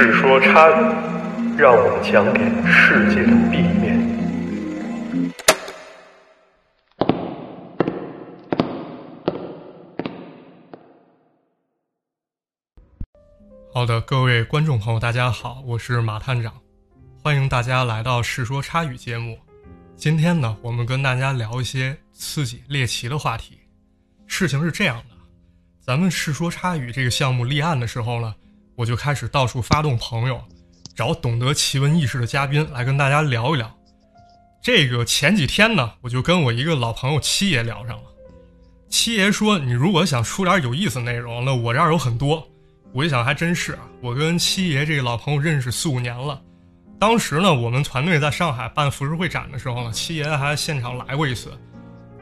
世说差语，让我们讲给世界的 B 面。好的，各位观众朋友，大家好，我是马探长，欢迎大家来到《世说差语》节目。今天呢，我们跟大家聊一些刺激猎奇的话题。事情是这样的，咱们《世说差语》这个项目立案的时候呢，我就开始到处发动朋友，找懂得奇闻异事的嘉宾来跟大家聊一聊。这个前几天呢，我就跟我一个老朋友七爷聊上了。七爷说：“你如果想出点有意思内容，那我这儿有很多。”我一想，还真是啊！我跟七爷这个老朋友认识四五年了。当时呢，我们团队在上海办浮世会展的时候呢，七爷还现场来过一次。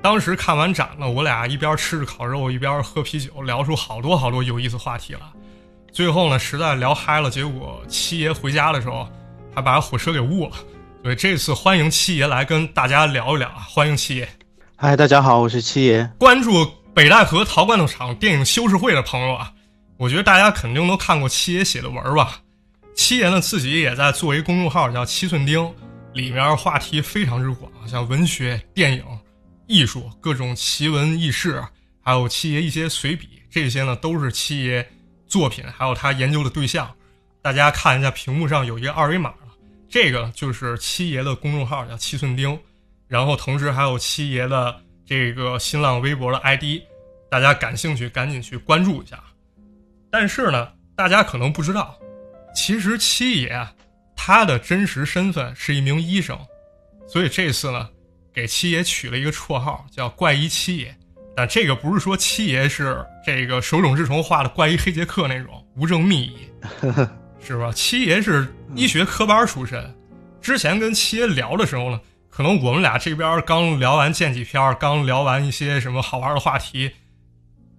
当时看完展呢，我俩一边吃着烤肉，一边喝啤酒，聊出好多好多有意思话题了。最后呢，实在聊嗨了，结果七爷回家的时候还把火车给误了。所以这次欢迎七爷来跟大家聊一聊啊！欢迎七爷。嗨，大家好，我是七爷。关注北戴河陶罐头厂电影修饰会的朋友啊！我觉得大家肯定都看过七爷写的文吧？七爷呢自己也在做一公众号，叫七寸钉，里面话题非常之广，像文学、电影、艺术、各种奇闻异事，还有七爷一些随笔，这些呢都是七爷作品，还有他研究的对象。大家看一下屏幕上有一个二维码这个就是七爷的公众号，叫七寸钉。然后同时还有七爷的这个新浪微博的 ID，大家感兴趣赶紧去关注一下。但是呢，大家可能不知道，其实七爷他的真实身份是一名医生，所以这次呢，给七爷取了一个绰号叫“怪医七爷”。但这个不是说七爷是这个手冢治虫画的怪医黑杰克那种无证秘医，是吧？七爷是医学科班出身。之前跟七爷聊的时候呢，可能我们俩这边刚聊完剑戟片，刚聊完一些什么好玩的话题。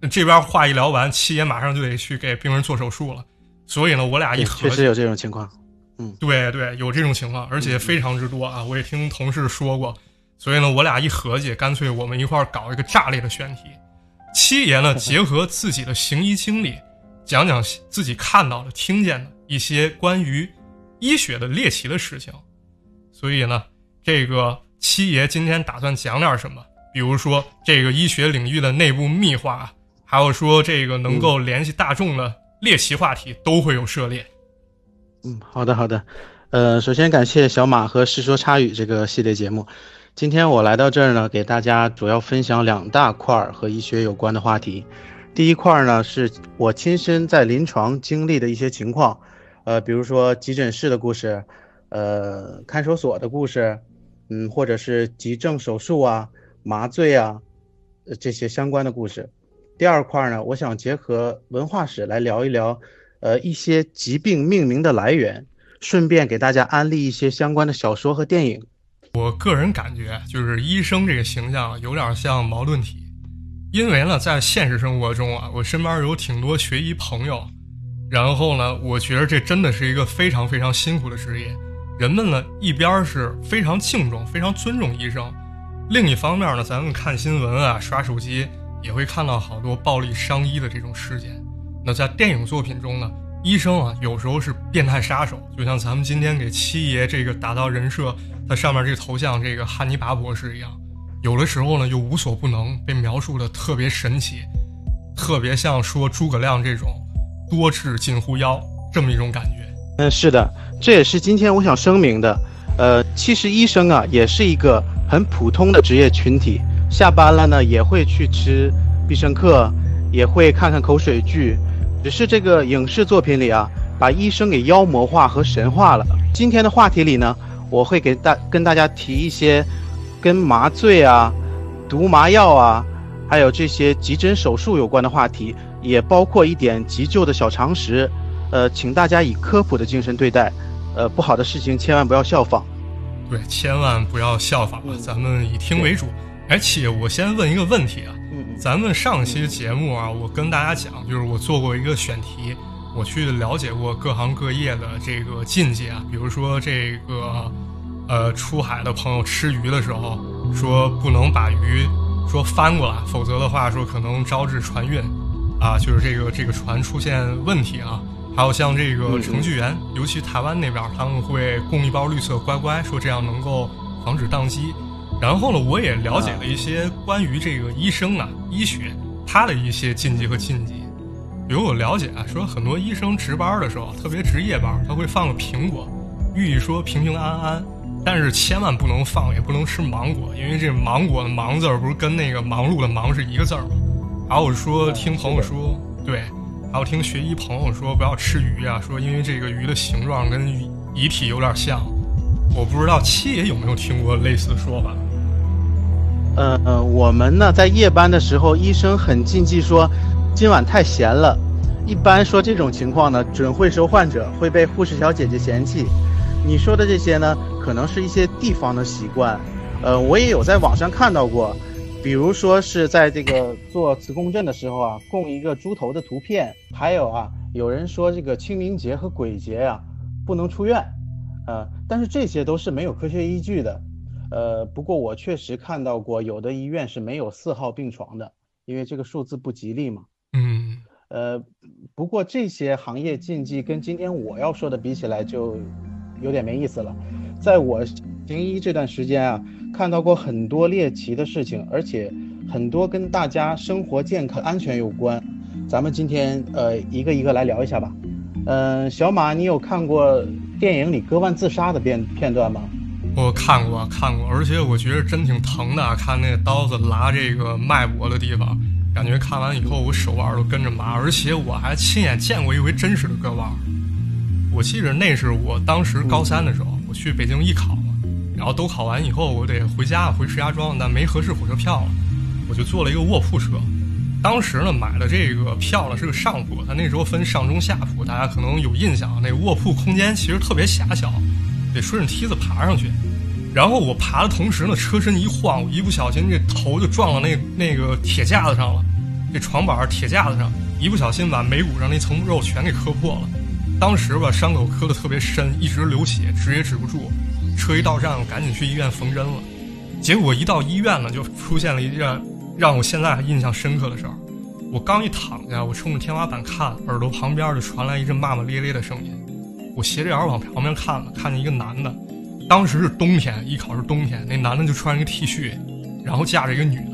这边话一聊完，七爷马上就得去给病人做手术了，所以呢，我俩一合确实有这种情况，嗯，对对，有这种情况，而且非常之多啊！我也听同事说过，所以呢，我俩一合计，干脆我们一块儿搞一个炸裂的选题。七爷呢，结合自己的行医经历，讲讲自己看到的、听见的一些关于医学的猎奇的事情。所以呢，这个七爷今天打算讲点什么？比如说这个医学领域的内部秘话。还有说这个能够联系大众的猎奇话题都会有涉猎。嗯，好的好的，呃，首先感谢小马和《世说差语》这个系列节目。今天我来到这儿呢，给大家主要分享两大块儿和医学有关的话题。第一块儿呢，是我亲身在临床经历的一些情况，呃，比如说急诊室的故事，呃，看守所的故事，嗯，或者是急症手术啊、麻醉啊，这些相关的故事。第二块呢，我想结合文化史来聊一聊，呃，一些疾病命名的来源，顺便给大家安利一些相关的小说和电影。我个人感觉，就是医生这个形象有点像矛盾体，因为呢，在现实生活中啊，我身边有挺多学医朋友，然后呢，我觉得这真的是一个非常非常辛苦的职业。人们呢，一边是非常敬重、非常尊重医生，另一方面呢，咱们看新闻啊，刷手机。也会看到好多暴力伤医的这种事件。那在电影作品中呢，医生啊有时候是变态杀手，就像咱们今天给七爷这个打造人设，它上面这个头像这个汉尼拔博士一样，有的时候呢又无所不能，被描述的特别神奇，特别像说诸葛亮这种多智近乎妖这么一种感觉。嗯，是的，这也是今天我想声明的。呃，其实医生啊也是一个很普通的职业群体。下班了呢，也会去吃必胜客，也会看看口水剧，只是这个影视作品里啊，把医生给妖魔化和神化了。今天的话题里呢，我会给大跟大家提一些跟麻醉啊、毒麻药啊，还有这些急诊手术有关的话题，也包括一点急救的小常识。呃，请大家以科普的精神对待，呃，不好的事情千万不要效仿。对，千万不要效仿，咱们以听为主。哎，七爷，我先问一个问题啊。嗯咱们上期节目啊，我跟大家讲，就是我做过一个选题，我去了解过各行各业的这个禁忌啊。比如说这个，呃，出海的朋友吃鱼的时候，说不能把鱼说翻过来，否则的话说可能招致船运，啊，就是这个这个船出现问题啊。还有像这个程序员，尤其台湾那边，他们会供一包绿色乖乖，说这样能够防止宕机。然后呢，我也了解了一些关于这个医生啊、医学他的一些禁忌和禁忌。比如我了解啊，说很多医生值班的时候，特别值夜班，他会放个苹果，寓意说平平安安。但是千万不能放，也不能吃芒果，因为这芒果的“芒”字儿不是跟那个忙碌的“忙”是一个字儿吗？还有说听朋友说，对。还有听学医朋友说不要吃鱼啊，说因为这个鱼的形状跟遗体有点像。我不知道七爷有没有听过类似的说法。呃呃，我们呢在夜班的时候，医生很禁忌说今晚太闲了。一般说这种情况呢，准会收患者，会被护士小姐姐嫌弃。你说的这些呢，可能是一些地方的习惯。呃，我也有在网上看到过。比如说是在这个做磁共振的时候啊，供一个猪头的图片，还有啊，有人说这个清明节和鬼节呀不能出院，呃，但是这些都是没有科学依据的，呃，不过我确实看到过有的医院是没有四号病床的，因为这个数字不吉利嘛。嗯，呃，不过这些行业禁忌跟今天我要说的比起来就有点没意思了，在我行医这段时间啊。看到过很多猎奇的事情，而且很多跟大家生活健康安全有关。咱们今天呃一个一个来聊一下吧。嗯，小马，你有看过电影里割腕自杀的片片段吗？我看过，看过，而且我觉得真挺疼的。看那刀子拉这个脉搏的地方，感觉看完以后我手腕都跟着麻。而且我还亲眼见过一回真实的割腕。我记得那是我当时高三的时候，我去北京艺考。然后都考完以后，我得回家回石家庄，但没合适火车票了，我就坐了一个卧铺车。当时呢，买的这个票呢是个上铺，它那时候分上中下铺，大家可能有印象。那卧铺空间其实特别狭小，得顺着梯子爬上去。然后我爬的同时呢，车身一晃，我一不小心这头就撞到那那个铁架子上了，这床板铁架子上，一不小心把眉骨上那层肉全给磕破了。当时吧，伤口磕的特别深，一直流血，止也止不住。车一到站，赶紧去医院缝针了。结果一到医院呢，就出现了一件让我现在还印象深刻的事儿。我刚一躺下，我冲着天花板看，耳朵旁边就传来一阵骂骂咧咧的声音。我斜着眼往旁边看了，看见一个男的。当时是冬天，艺考是冬天，那男的就穿一个 T 恤，然后架着一个女的。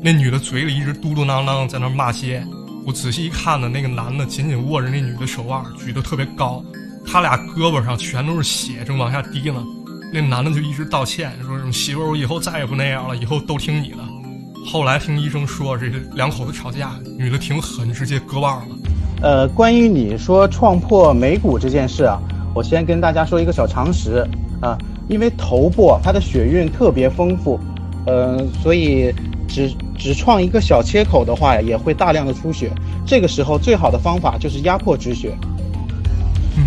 那女的嘴里一直嘟嘟囔囔在那骂街。我仔细一看呢，那个男的紧紧握着那女的手腕，举得特别高，他俩胳膊上全都是血，正往下滴呢。那男的就一直道歉，说什么媳妇儿，我以后再也不那样了，以后都听你的。后来听医生说，这两口子吵架，女的挺狠，直接割腕了。呃，关于你说撞破眉骨这件事啊，我先跟大家说一个小常识啊，因为头部它的血运特别丰富，呃，所以只只创一个小切口的话呀，也会大量的出血。这个时候最好的方法就是压迫止血。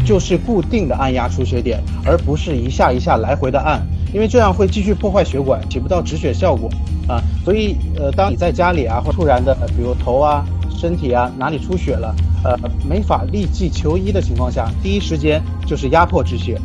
就是固定的按压出血点，而不是一下一下来回的按，因为这样会继续破坏血管，起不到止血效果啊。所以，呃，当你在家里啊，或突然的，比如头啊、身体啊哪里出血了，呃，没法立即求医的情况下，第一时间就是压迫止血。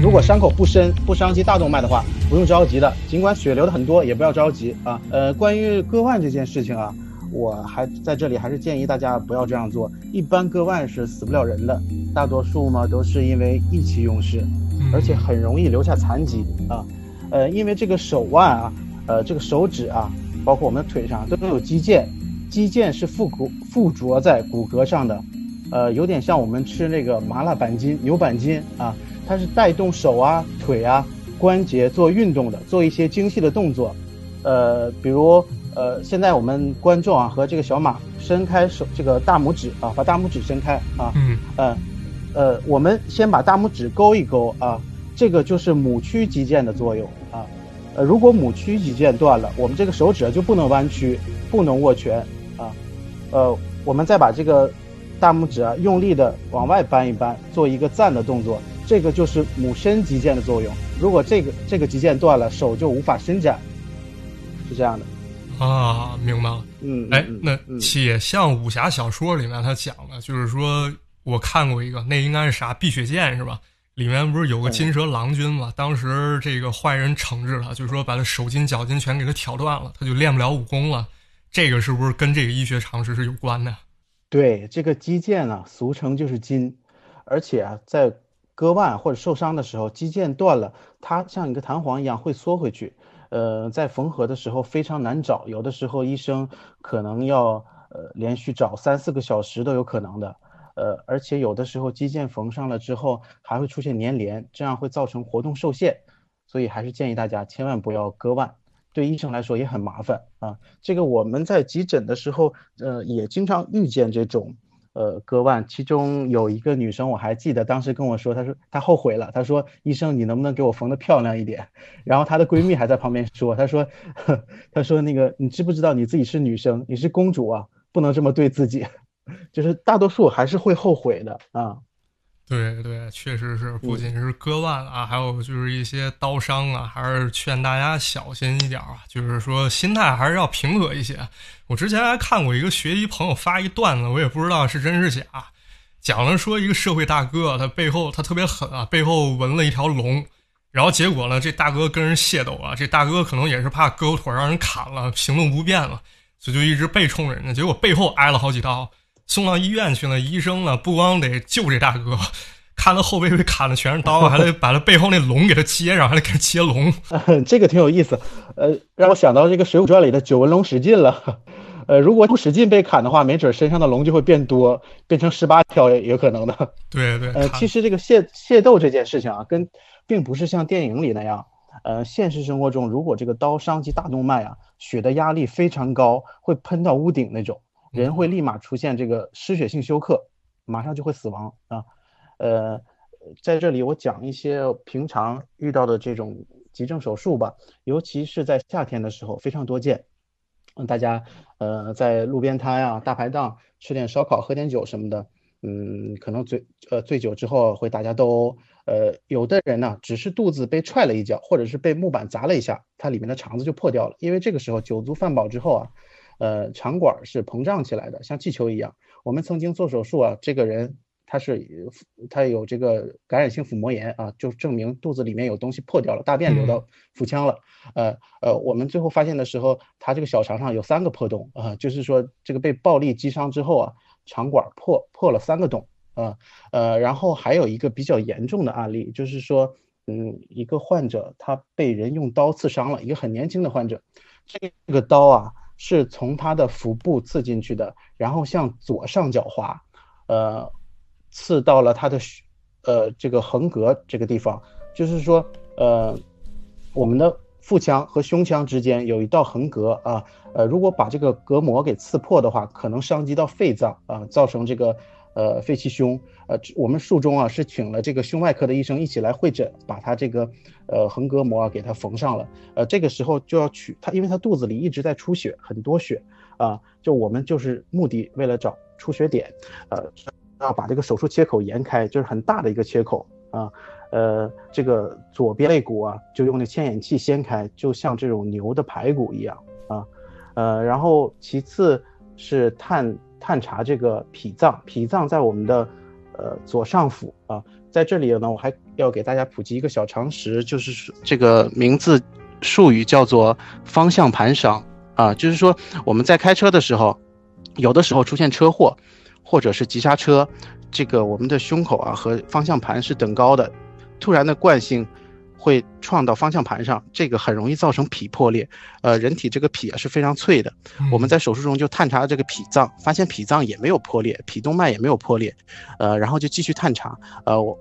如果伤口不深、不伤及大动脉的话，不用着急的，尽管血流的很多，也不要着急啊。呃，关于割腕这件事情啊。我还在这里，还是建议大家不要这样做。一般割腕是死不了人的，大多数嘛都是因为意气用事，而且很容易留下残疾啊。呃，因为这个手腕啊，呃，这个手指啊，包括我们的腿上都有肌腱，肌腱是附骨附着在骨骼上的，呃，有点像我们吃那个麻辣板筋、牛板筋啊，它是带动手啊、腿啊关节做运动的，做一些精细的动作，呃，比如。呃，现在我们观众啊和这个小马伸开手，这个大拇指啊，把大拇指伸开啊，嗯，呃，呃，我们先把大拇指勾一勾啊，这个就是母屈肌腱的作用啊，呃，如果母屈肌腱断了，我们这个手指就不能弯曲，不能握拳啊，呃，我们再把这个大拇指啊用力的往外扳一扳，做一个赞的动作，这个就是母伸肌腱的作用。如果这个这个肌腱断了，手就无法伸展，是这样的。啊，明白了。嗯，哎，那且像武侠小说里面他讲的，就是说我看过一个，那应该是啥碧血剑是吧？里面不是有个金蛇郎君嘛？当时这个坏人惩治他，就是说把他手筋脚筋全给他挑断了，他就练不了武功了。这个是不是跟这个医学常识是有关的？对，这个肌腱呢，俗称就是筋，而且啊，在割腕或者受伤的时候，肌腱断了，它像一个弹簧一样会缩回去。呃，在缝合的时候非常难找，有的时候医生可能要呃连续找三四个小时都有可能的。呃，而且有的时候肌腱缝上了之后还会出现粘连，这样会造成活动受限。所以还是建议大家千万不要割腕，对医生来说也很麻烦啊。这个我们在急诊的时候，呃，也经常遇见这种。呃，割腕，其中有一个女生，我还记得当时跟我说，她说她后悔了，她说医生，你能不能给我缝的漂亮一点？然后她的闺蜜还在旁边说，她说，她说那个你知不知道你自己是女生，你是公主啊，不能这么对自己，就是大多数还是会后悔的啊。对对，确实是，不仅是割腕啊，还有就是一些刀伤啊，还是劝大家小心一点啊。就是说，心态还是要平和一些。我之前还看过一个学医朋友发一段子，我也不知道是真是假，讲了说一个社会大哥，他背后他特别狠啊，背后纹了一条龙，然后结果呢，这大哥跟人械斗啊，这大哥可能也是怕胳膊腿让人砍了，行动不便了，所以就一直背冲人家，结果背后挨了好几刀。送到医院去了，医生呢不光得救这大哥，看他后背被砍的全是刀，还得把他背后那龙给他接上，还得给他接龙。这个挺有意思，呃，让我想到这个《水浒传》里的九纹龙史进了。呃，如果不使劲被砍的话，没准身上的龙就会变多，变成十八条也有可能的。对对。呃，其实这个械械斗这件事情啊，跟并不是像电影里那样，呃，现实生活中如果这个刀伤及大动脉啊，血的压力非常高，会喷到屋顶那种。人会立马出现这个失血性休克，马上就会死亡啊。呃，在这里我讲一些平常遇到的这种急症手术吧，尤其是在夏天的时候非常多见。嗯，大家呃在路边摊啊、大排档吃点烧烤、喝点酒什么的，嗯，可能醉呃醉酒之后会打架斗殴。呃，有的人呢只是肚子被踹了一脚，或者是被木板砸了一下，它里面的肠子就破掉了。因为这个时候酒足饭饱之后啊。呃，肠管是膨胀起来的，像气球一样。我们曾经做手术啊，这个人他是他有这个感染性腹膜炎啊，就证明肚子里面有东西破掉了，大便流到腹腔了。呃呃，我们最后发现的时候，他这个小肠上有三个破洞啊，就是说这个被暴力击伤之后啊，肠管破破了三个洞啊。呃，然后还有一个比较严重的案例，就是说，嗯，一个患者他被人用刀刺伤了，一个很年轻的患者，这个刀啊。是从他的腹部刺进去的，然后向左上角滑，呃，刺到了他的，呃，这个横膈这个地方，就是说，呃，我们的腹腔和胸腔之间有一道横膈啊，呃，如果把这个膈膜给刺破的话，可能伤及到肺脏啊，造成这个。呃，肺气胸，呃，我们术中啊是请了这个胸外科的医生一起来会诊，把他这个呃横膈膜啊给他缝上了。呃，这个时候就要取他，因为他肚子里一直在出血，很多血啊，就我们就是目的为了找出血点，呃，要把这个手术切口延开，就是很大的一个切口啊，呃，这个左边肋骨啊就用那牵引器掀开，就像这种牛的排骨一样啊，呃，然后其次是探。探查这个脾脏，脾脏在我们的呃左上腹啊，在这里呢，我还要给大家普及一个小常识，就是这个名字术语叫做方向盘伤啊，就是说我们在开车的时候，有的时候出现车祸或者是急刹车，这个我们的胸口啊和方向盘是等高的，突然的惯性。会撞到方向盘上，这个很容易造成脾破裂。呃，人体这个脾啊是非常脆的。我们在手术中就探查这个脾脏，发现脾脏也没有破裂，脾动脉也没有破裂。呃，然后就继续探查。呃，我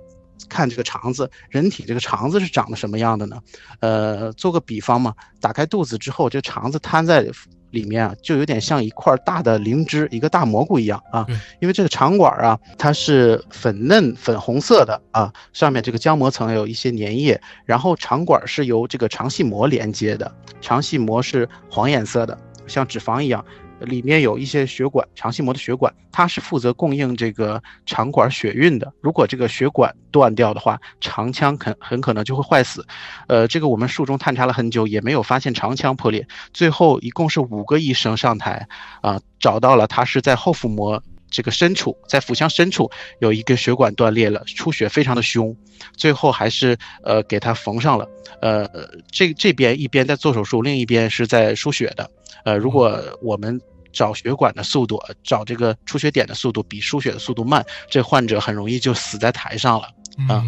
看这个肠子，人体这个肠子是长得什么样的呢？呃，做个比方嘛，打开肚子之后，这肠子瘫在。里面啊，就有点像一块大的灵芝，一个大蘑菇一样啊。因为这个肠管啊，它是粉嫩粉红色的啊，上面这个浆膜层有一些粘液，然后肠管是由这个肠系膜连接的，肠系膜是黄颜色的，像脂肪一样。里面有一些血管，肠系膜的血管，它是负责供应这个肠管血运的。如果这个血管断掉的话，肠腔肯很可能就会坏死。呃，这个我们术中探查了很久，也没有发现肠腔破裂。最后一共是五个医生上台，啊，找到了他是在后腹膜这个深处，在腹腔深处有一个血管断裂了，出血非常的凶。最后还是呃给它缝上了。呃，这这边一边在做手术，另一边是在输血的。呃，如果我们找血管的速度，找这个出血点的速度比输血的速度慢，这患者很容易就死在台上了啊。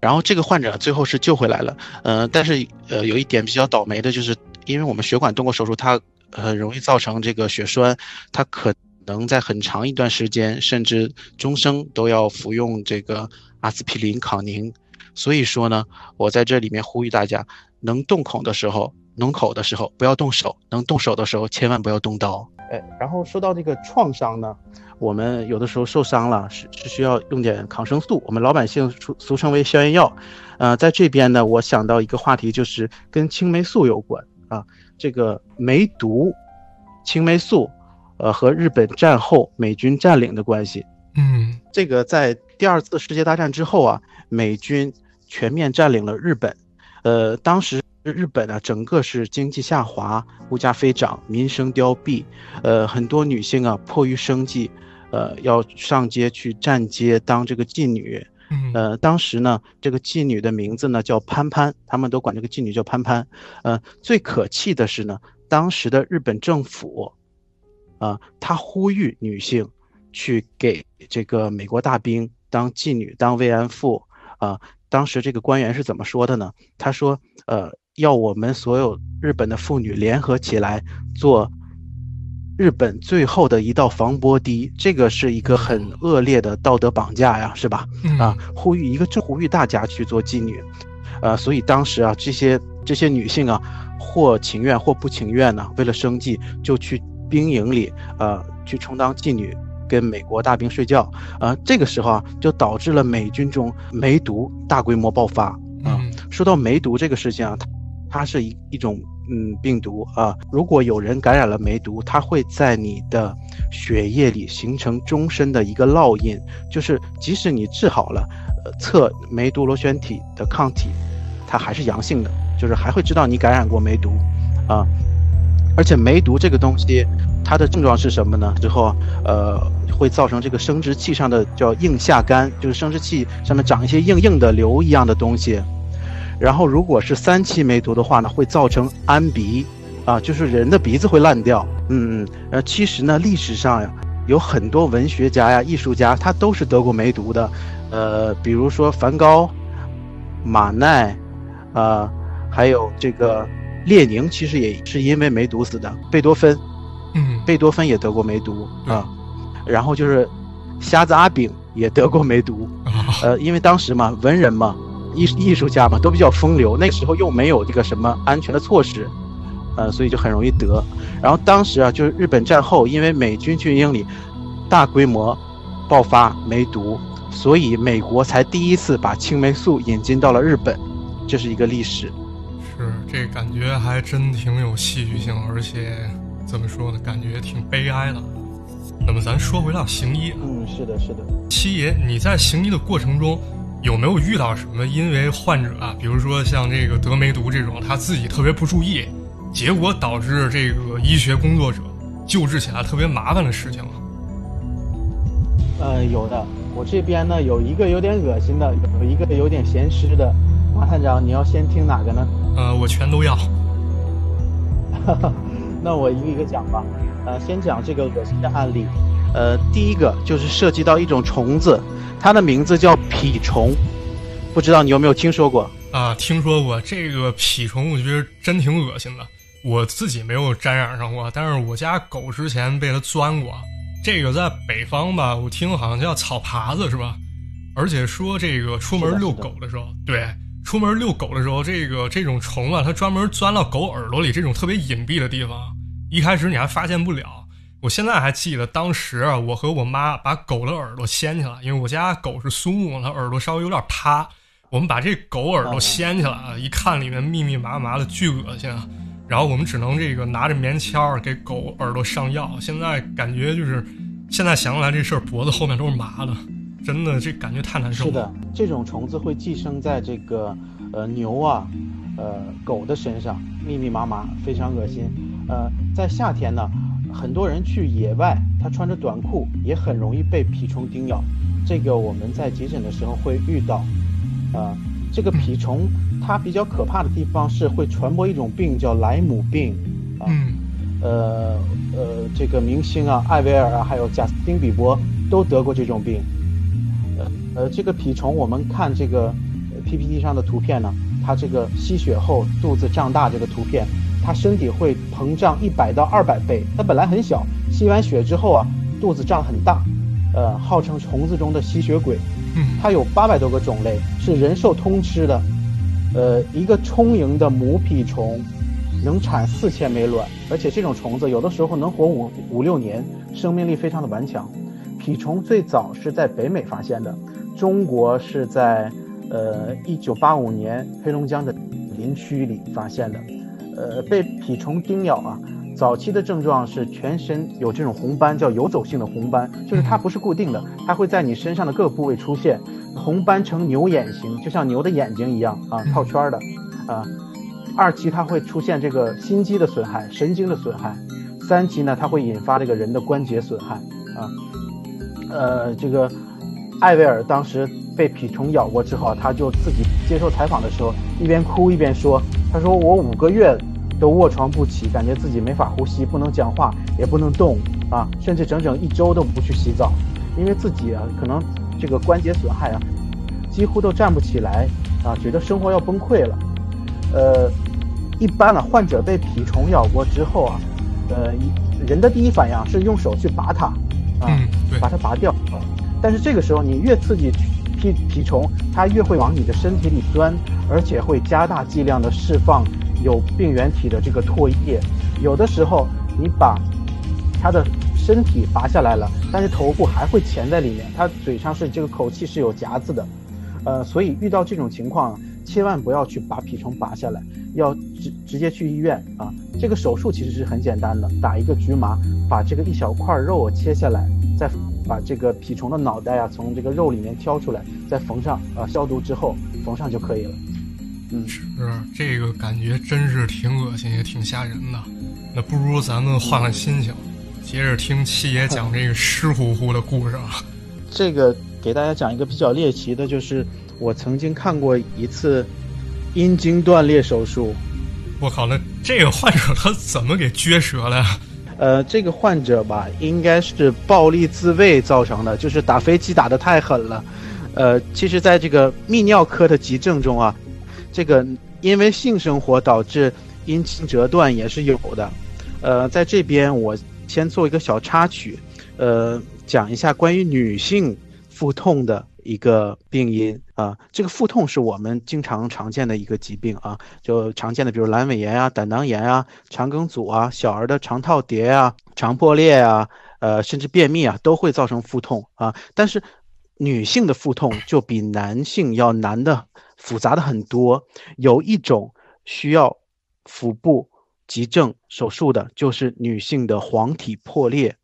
然后这个患者最后是救回来了，呃，但是呃有一点比较倒霉的就是，因为我们血管动过手术，它很容易造成这个血栓，它可能在很长一段时间，甚至终生都要服用这个阿司匹林、康宁。所以说呢，我在这里面呼吁大家，能动口的时候。能口的时候不要动手，能动手的时候千万不要动刀。哎，然后说到这个创伤呢，我们有的时候受伤了是是需要用点抗生素，我们老百姓俗俗称为消炎药。呃，在这边呢，我想到一个话题就是跟青霉素有关啊，这个梅毒、青霉素，呃，和日本战后美军占领的关系。嗯，这个在第二次世界大战之后啊，美军全面占领了日本，呃，当时。日本啊，整个是经济下滑，物价飞涨，民生凋敝，呃，很多女性啊，迫于生计，呃，要上街去站街当这个妓女。呃，当时呢，这个妓女的名字呢叫潘潘，他们都管这个妓女叫潘潘。呃，最可气的是呢，当时的日本政府，啊，他呼吁女性去给这个美国大兵当妓女、当慰安妇。啊，当时这个官员是怎么说的呢？他说，呃。要我们所有日本的妇女联合起来做日本最后的一道防波堤，这个是一个很恶劣的道德绑架呀，是吧？啊，呼吁一个，就呼吁大家去做妓女，呃，所以当时啊，这些这些女性啊，或情愿或不情愿呢，为了生计就去兵营里，呃，去充当妓女，跟美国大兵睡觉，啊，这个时候啊，就导致了美军中梅毒大规模爆发啊。说到梅毒这个事情啊，它。它是一一种嗯病毒啊，如果有人感染了梅毒，它会在你的血液里形成终身的一个烙印，就是即使你治好了，呃，测梅毒螺旋体的抗体，它还是阳性的，就是还会知道你感染过梅毒，啊，而且梅毒这个东西，它的症状是什么呢？之后呃会造成这个生殖器上的叫硬下疳，就是生殖器上面长一些硬硬的瘤一样的东西。然后，如果是三期梅毒的话呢，会造成安鼻，啊，就是人的鼻子会烂掉。嗯嗯。呃，其实呢，历史上呀，有很多文学家呀、艺术家，他都是得过梅毒的。呃，比如说梵高、马奈，啊，还有这个列宁，其实也是因为梅毒死的。贝多芬，嗯，贝多芬也得过梅毒啊。然后就是瞎子阿炳也得过梅毒。呃，因为当时嘛，文人嘛。艺艺术家嘛，都比较风流，那个时候又没有这个什么安全的措施，呃，所以就很容易得。然后当时啊，就是日本战后，因为美军军营里大规模爆发梅毒，所以美国才第一次把青霉素引进到了日本，这是一个历史。是，这感觉还真挺有戏剧性，而且怎么说呢，感觉挺悲哀的。那么咱说回到行医，嗯，是的，是的，七爷，你在行医的过程中。有没有遇到什么因为患者啊，比如说像这个得梅毒这种，他自己特别不注意，结果导致这个医学工作者救治起来特别麻烦的事情吗？呃，有的。我这边呢有一个有点恶心的，有一个有点咸湿的。马探长，你要先听哪个呢？呃，我全都要。那我一个一个讲吧。呃，先讲这个恶心的案例。呃，第一个就是涉及到一种虫子。它的名字叫蜱虫，不知道你有没有听说过啊？听说过这个蜱虫，我觉得真挺恶心的。我自己没有沾染上过，但是我家狗之前被它钻过。这个在北方吧，我听好像叫草爬子是吧？而且说这个出门遛狗的时候，对，出门遛狗的时候，这个这种虫啊，它专门钻到狗耳朵里这种特别隐蔽的地方，一开始你还发现不了。我现在还记得当时啊，我和我妈把狗的耳朵掀起来，因为我家狗是苏木，它耳朵稍微有点塌。我们把这狗耳朵掀起来啊，一看里面密密麻麻的，巨恶心。啊然后我们只能这个拿着棉签给狗耳朵上药。现在感觉就是，现在想起来这事儿，脖子后面都是麻的，真的这感觉太难受了。是的，这种虫子会寄生在这个呃牛啊、呃狗的身上，密密麻麻，非常恶心。呃，在夏天呢。很多人去野外，他穿着短裤也很容易被蜱虫叮咬。这个我们在急诊的时候会遇到。啊，这个蜱虫它比较可怕的地方是会传播一种病叫莱姆病。啊，呃呃，这个明星啊，艾薇儿啊，还有贾斯汀比伯都得过这种病。呃呃，这个蜱虫，我们看这个 PPT 上的图片呢，它这个吸血后肚子胀大这个图片，它身体会膨胀一百到二百倍。它本来很小，吸完血之后啊，肚子胀很大，呃，号称虫子中的吸血鬼。它有八百多个种类，是人兽通吃的。呃，一个充盈的母蜱虫。能产四千枚卵，而且这种虫子有的时候能活五五六年，生命力非常的顽强。蜱虫最早是在北美发现的，中国是在呃一九八五年黑龙江的林区里发现的。呃，被蜱虫叮咬啊，早期的症状是全身有这种红斑，叫游走性的红斑，就是它不是固定的，它会在你身上的各部位出现，红斑呈牛眼形，就像牛的眼睛一样啊，套圈的啊。二期它会出现这个心肌的损害、神经的损害，三期呢它会引发这个人的关节损害啊。呃，这个艾薇儿当时被蜱虫咬过之后，他就自己接受采访的时候一边哭一边说：“他说我五个月都卧床不起，感觉自己没法呼吸，不能讲话，也不能动啊，甚至整整一周都不去洗澡，因为自己啊可能这个关节损害啊，几乎都站不起来啊，觉得生活要崩溃了。”呃，一般呢，患者被蜱虫咬过之后啊，呃，人的第一反应是用手去拔它，啊，把它拔掉。但是这个时候你越刺激蜱蜱虫，它越会往你的身体里钻，而且会加大剂量的释放有病原体的这个唾液。有的时候你把它的身体拔下来了，但是头部还会潜在里面，它嘴上是这个口气是有夹子的，呃，所以遇到这种情况。千万不要去把蜱虫拔下来，要直直接去医院啊！这个手术其实是很简单的，打一个局麻，把这个一小块肉切下来，再把这个蜱虫的脑袋啊从这个肉里面挑出来，再缝上啊，消毒之后缝上就可以了。嗯，是这个感觉真是挺恶心也挺吓人的。那不如咱们换换心情，接着听七爷 讲这个湿乎乎的故事啊。这个给大家讲一个比较猎奇的，就是。我曾经看过一次阴茎断裂手术，我靠，那这个患者他怎么给撅折了呀？呃，这个患者吧，应该是暴力自卫造成的，就是打飞机打得太狠了。呃，其实，在这个泌尿科的急症中啊，这个因为性生活导致阴茎折断也是有的。呃，在这边我先做一个小插曲，呃，讲一下关于女性腹痛的。一个病因啊，这个腹痛是我们经常常见的一个疾病啊，就常见的比如阑尾炎啊、胆囊炎啊、肠梗阻啊、小儿的肠套叠啊、肠破裂啊，呃，甚至便秘啊，都会造成腹痛啊。但是女性的腹痛就比男性要难的复杂的很多，有一种需要腹部急症手术的，就是女性的黄体破裂。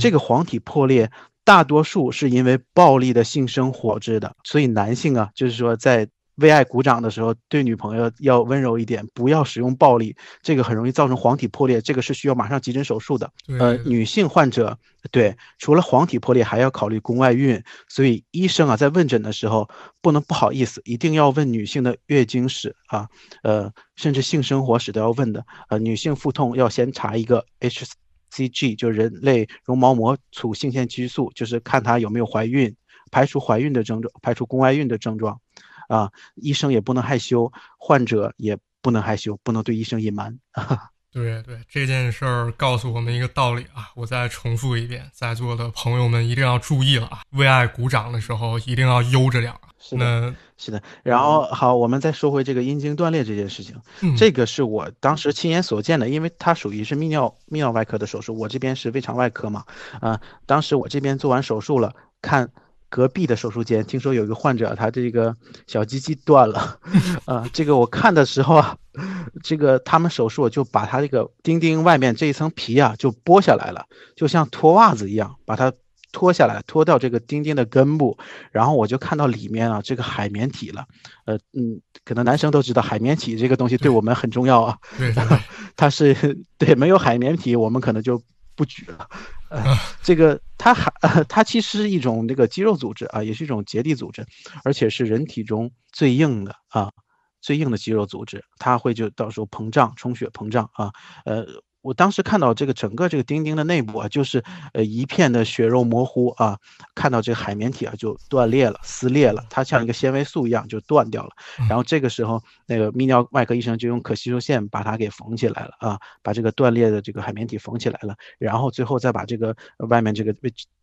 这个黄体破裂。大多数是因为暴力的性生活致的，所以男性啊，就是说在为爱鼓掌的时候，对女朋友要温柔一点，不要使用暴力，这个很容易造成黄体破裂，这个是需要马上急诊手术的。呃，女性患者对除了黄体破裂，还要考虑宫外孕，所以医生啊在问诊的时候不能不好意思，一定要问女性的月经史啊，呃，甚至性生活史都要问的。呃，女性腹痛要先查一个 H。C G 就是人类绒毛膜促性腺激素，就是看她有没有怀孕，排除怀孕的症状，排除宫外孕的症状，啊，医生也不能害羞，患者也不能害羞，不能对医生隐瞒。对对，这件事儿告诉我们一个道理啊，我再重复一遍，在座的朋友们一定要注意了啊，为爱鼓掌的时候一定要悠着点。是的，是的。然后好，我们再说回这个阴茎断裂这件事情，这个是我当时亲眼所见的，因为它属于是泌尿泌尿外科的手术，我这边是胃肠外科嘛。啊，当时我这边做完手术了，看隔壁的手术间，听说有一个患者他这个小鸡鸡断了，啊，这个我看的时候啊，这个他们手术就把他这个钉钉外面这一层皮啊就剥下来了，就像脱袜子一样，把它。脱下来，脱掉这个钉钉的根部，然后我就看到里面啊，这个海绵体了。呃，嗯，可能男生都知道海绵体这个东西对我们很重要啊。对，它是对，没有海绵体，我们可能就不举了。呃，这个它还，它其实是一种那个肌肉组织啊，也是一种结缔组织，而且是人体中最硬的啊，最硬的肌肉组织。它会就到时候膨胀、充血、膨胀啊。呃，我当时看到这个整个这个钉钉的内部啊，就是呃一片的血肉模糊啊，看到这个海绵体啊就断裂了、撕裂了，它像一个纤维素一样就断掉了。然后这个时候，那个泌尿外科医生就用可吸收线把它给缝起来了啊，把这个断裂的这个海绵体缝起来了，然后最后再把这个外面这个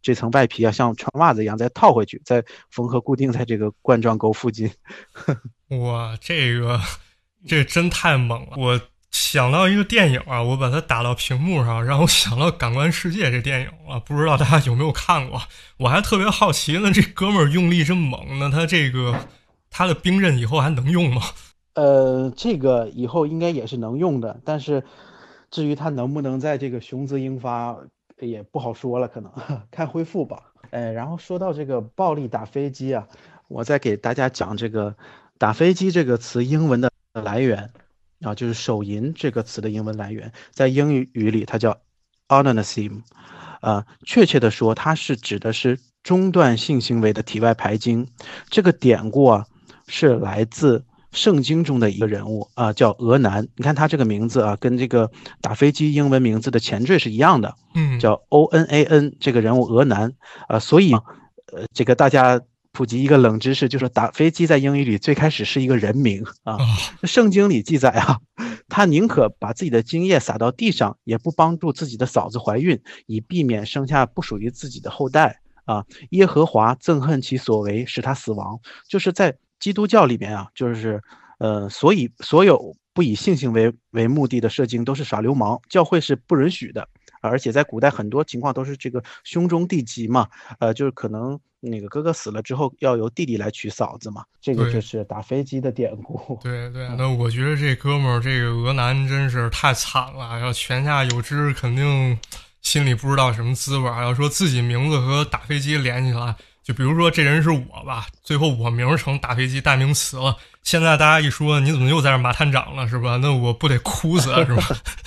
这层外皮啊，像穿袜子一样再套回去，再缝合固定在这个冠状沟附近。哇，这个这真太猛了！我。想到一个电影啊，我把它打到屏幕上，让我想到《感官世界》这电影啊，不知道大家有没有看过？我还特别好奇，呢这哥们儿用力这么猛，那他这个他的兵刃以后还能用吗？呃，这个以后应该也是能用的，但是至于他能不能在这个雄姿英发，也不好说了，可能 看恢复吧。呃，然后说到这个暴力打飞机啊，我再给大家讲这个“打飞机”这个词英文的来源。啊，就是手淫这个词的英文来源，在英语语里它叫 onanism，呃，确切的说，它是指的是中断性行为的体外排精。这个典故啊，是来自圣经中的一个人物啊，叫俄南。你看他这个名字啊，跟这个打飞机英文名字的前缀是一样的，嗯，叫 O N A N。这个人物俄南啊，所以呃，这个大家。普及一个冷知识，就是打飞机在英语里最开始是一个人名啊。圣经里记载啊，他宁可把自己的精液撒到地上，也不帮助自己的嫂子怀孕，以避免生下不属于自己的后代啊。耶和华憎恨其所为，使他死亡。就是在基督教里面啊，就是呃，所以所有不以性行为为目的的射精都是耍流氓，教会是不允许的。而且在古代很多情况都是这个兄终弟及嘛，呃，就是可能。那个哥哥死了之后，要由弟弟来娶嫂子嘛？这个就是打飞机的典故。对对，那我觉得这哥们儿，这个俄男真是太惨了。要泉下有知，肯定心里不知道什么滋味。要说自己名字和打飞机连起来，就比如说这人是我吧，最后我名成打飞机代名词了。现在大家一说你怎么又在这骂探长了，是吧？那我不得哭死是吧？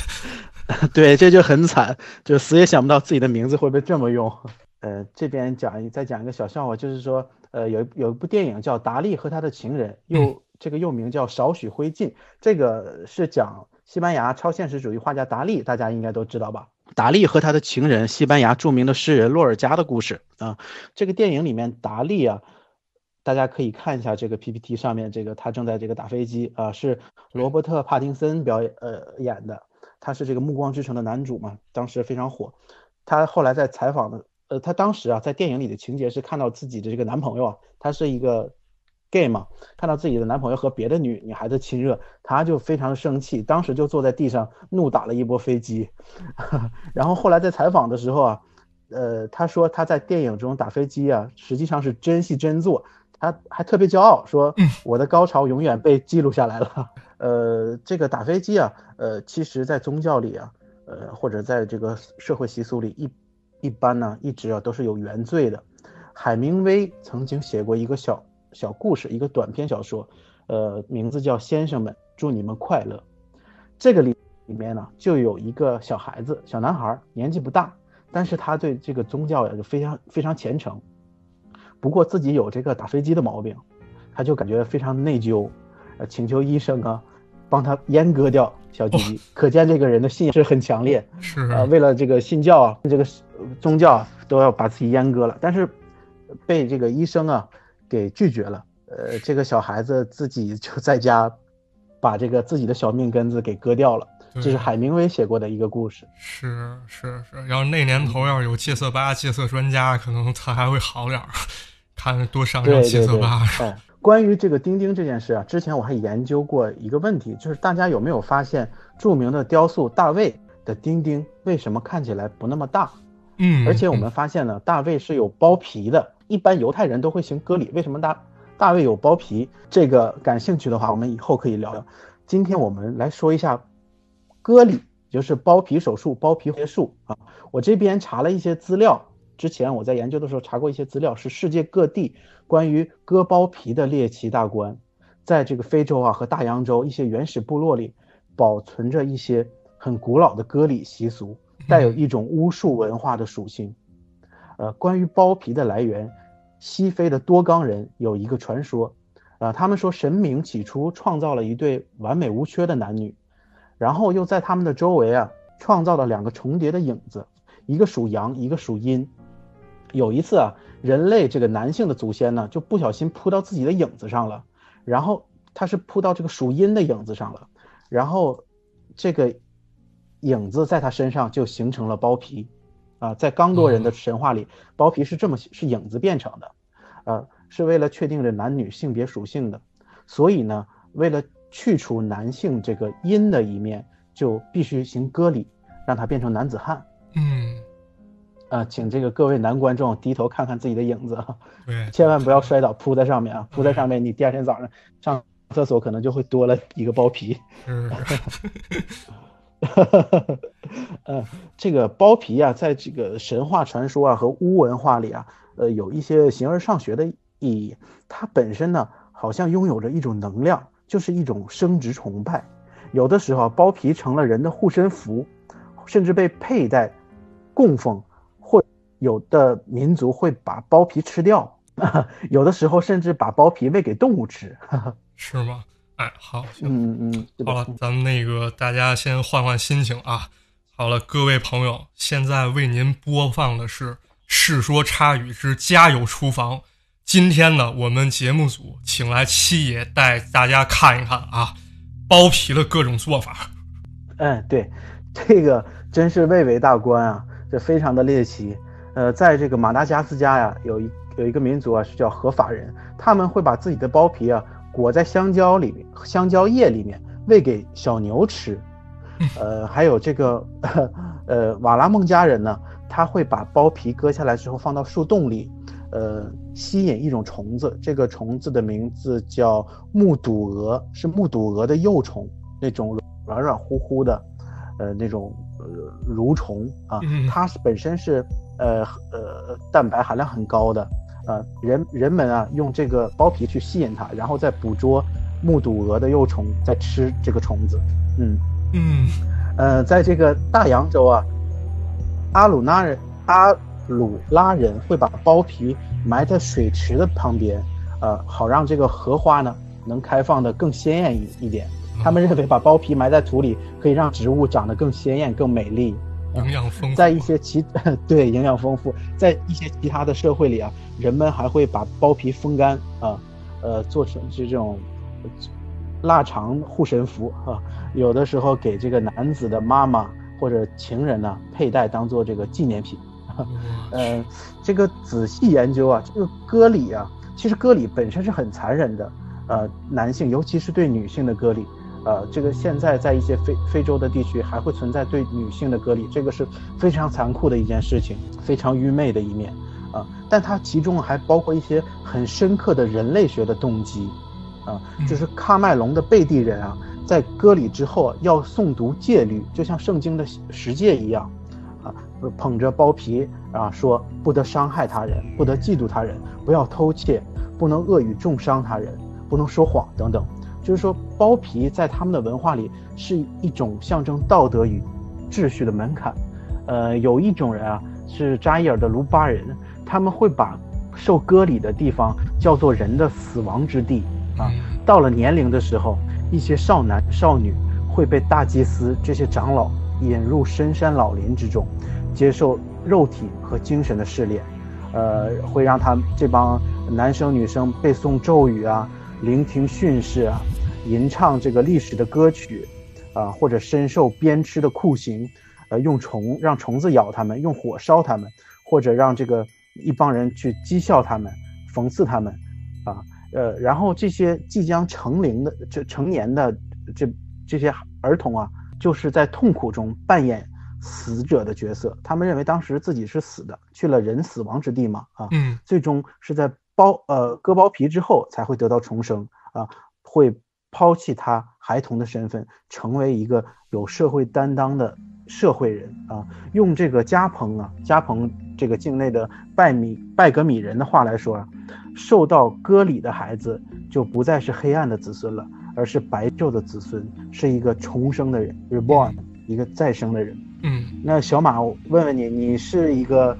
对，这就很惨，就死也想不到自己的名字会被这么用。呃，这边讲再讲一个小笑话，就是说，呃，有有一部电影叫《达利和他的情人》，又这个又名叫《少许灰烬》，这个是讲西班牙超现实主义画家达利，大家应该都知道吧？达利和他的情人，西班牙著名的诗人洛尔加的故事啊。这个电影里面，达利啊，大家可以看一下这个 PPT 上面这个他正在这个打飞机啊，是罗伯特帕丁森表演呃演的，他是这个《暮光之城》的男主嘛，当时非常火。他后来在采访的。呃，他当时啊，在电影里的情节是看到自己的这个男朋友啊，他是一个 gay 嘛，看到自己的男朋友和别的女女孩子亲热，他就非常生气，当时就坐在地上怒打了一波飞机。然后后来在采访的时候啊，呃，他说他在电影中打飞机啊，实际上是真戏真做，他还特别骄傲说，我的高潮永远被记录下来了。呃，这个打飞机啊，呃，其实在宗教里啊，呃，或者在这个社会习俗里一。一般呢，一直啊都是有原罪的。海明威曾经写过一个小小故事，一个短篇小说，呃，名字叫《先生们，祝你们快乐》。这个里里面呢，就有一个小孩子，小男孩，年纪不大，但是他对这个宗教呀就非常非常虔诚。不过自己有这个打飞机的毛病，他就感觉非常内疚，呃，请求医生啊。帮他阉割掉小鸡鸡，可见这个人的信仰是很强烈。是啊，为了这个信教啊，这个宗教啊，都要把自己阉割了。但是被这个医生啊给拒绝了。呃，这个小孩子自己就在家把这个自己的小命根子给割掉了。这是海明威写过的一个故事。是是是，要是那年头要是有戒色吧、戒色专家，可能他还会好点儿。看多上上戒色疤。关于这个钉钉这件事啊，之前我还研究过一个问题，就是大家有没有发现，著名的雕塑大卫的钉钉为什么看起来不那么大？嗯，而且我们发现呢，大卫是有包皮的，一般犹太人都会行割礼，为什么大大卫有包皮？这个感兴趣的话，我们以后可以聊聊。今天我们来说一下割礼，就是包皮手术、包皮结术啊。我这边查了一些资料。之前我在研究的时候查过一些资料，是世界各地关于割包皮的猎奇大观，在这个非洲啊和大洋洲一些原始部落里，保存着一些很古老的割礼习俗，带有一种巫术文化的属性。呃，关于包皮的来源，西非的多冈人有一个传说，啊，他们说神明起初创造了一对完美无缺的男女，然后又在他们的周围啊创造了两个重叠的影子，一个属阳，一个属阴。有一次啊，人类这个男性的祖先呢，就不小心扑到自己的影子上了，然后他是扑到这个属阴的影子上了，然后这个影子在他身上就形成了包皮，啊，在刚多人的神话里，包皮是这么是影子变成的，呃，是为了确定这男女性别属性的，所以呢，为了去除男性这个阴的一面，就必须行割礼，让他变成男子汉。嗯，啊，请这个各位男观众低头看看自己的影子啊，对，千万不要摔倒扑在上面啊，扑在上面，你第二天早上上厕所可能就会多了一个包皮。是，呃，这个包皮啊，在这个神话传说啊和巫文化里啊，呃，有一些形而上学的意义。它本身呢，好像拥有着一种能量，就是一种生殖崇拜。有的时候，包皮成了人的护身符，甚至被佩戴。供奉，或有的民族会把包皮吃掉，有的时候甚至把包皮喂给动物吃，是吗？哎，好，嗯嗯，好了，咱们那个大家先换换心情啊。好了，各位朋友，现在为您播放的是《世说插语之家有厨房》。今天呢，我们节目组请来七爷带大家看一看啊，包皮的各种做法。嗯，对，这个真是蔚为大观啊。这非常的猎奇，呃，在这个马达加斯加呀，有一有一个民族啊，是叫合法人，他们会把自己的包皮啊裹在香蕉里面，香蕉叶里面喂给小牛吃，呃，还有这个呃瓦拉孟加人呢，他会把包皮割下来之后放到树洞里，呃，吸引一种虫子，这个虫子的名字叫木笃蛾，是木笃蛾的幼虫，那种软软乎乎的，呃，那种。呃，蠕虫啊，它是本身是呃呃蛋白含量很高的，呃人人们啊用这个包皮去吸引它，然后再捕捉目睹蛾的幼虫，再吃这个虫子。嗯嗯，呃，在这个大洋洲啊，阿鲁纳人阿鲁拉人会把包皮埋在水池的旁边，呃，好让这个荷花呢能开放的更鲜艳一一点。他们认为把包皮埋在土里可以让植物长得更鲜艳、更美丽，营养丰富。在一些其 对营养丰富，在一些其他的社会里啊，人们还会把包皮风干啊，呃，做成是这种腊肠护身符啊，有的时候给这个男子的妈妈或者情人呢佩戴，当做这个纪念品。呃，这个仔细研究啊，这个割礼啊，其实割礼本身是很残忍的，呃，男性尤其是对女性的割礼。呃，这个现在在一些非非洲的地区还会存在对女性的割礼，这个是非常残酷的一件事情，非常愚昧的一面，啊，但它其中还包括一些很深刻的人类学的动机，啊，就是喀麦隆的贝蒂人啊，在割礼之后要诵读戒律，就像圣经的十诫一样，啊，捧着包皮啊，说不得伤害他人，不得嫉妒他人，不要偷窃，不能恶语重伤他人，不能说谎等等。就是说，包皮在他们的文化里是一种象征道德与秩序的门槛。呃，有一种人啊，是扎伊尔的卢巴人，他们会把受割礼的地方叫做人的死亡之地啊。到了年龄的时候，一些少男少女会被大祭司这些长老引入深山老林之中，接受肉体和精神的试炼，呃，会让他们这帮男生女生背诵咒语啊。聆听训示啊，吟唱这个历史的歌曲，啊，或者深受鞭笞的酷刑，呃，用虫让虫子咬他们，用火烧他们，或者让这个一帮人去讥笑他们，讽刺他们，啊，呃，然后这些即将成龄的、这成年的这这些儿童啊，就是在痛苦中扮演死者的角色，他们认为当时自己是死的，去了人死亡之地嘛，啊，嗯，最终是在。包呃割包皮之后才会得到重生啊，会抛弃他孩童的身份，成为一个有社会担当的社会人啊。用这个加蓬啊加蓬这个境内的拜米拜格米人的话来说啊，受到割礼的孩子就不再是黑暗的子孙了，而是白昼的子孙，是一个重生的人，reborn，一个再生的人。嗯，那小马，我问问你，你是一个？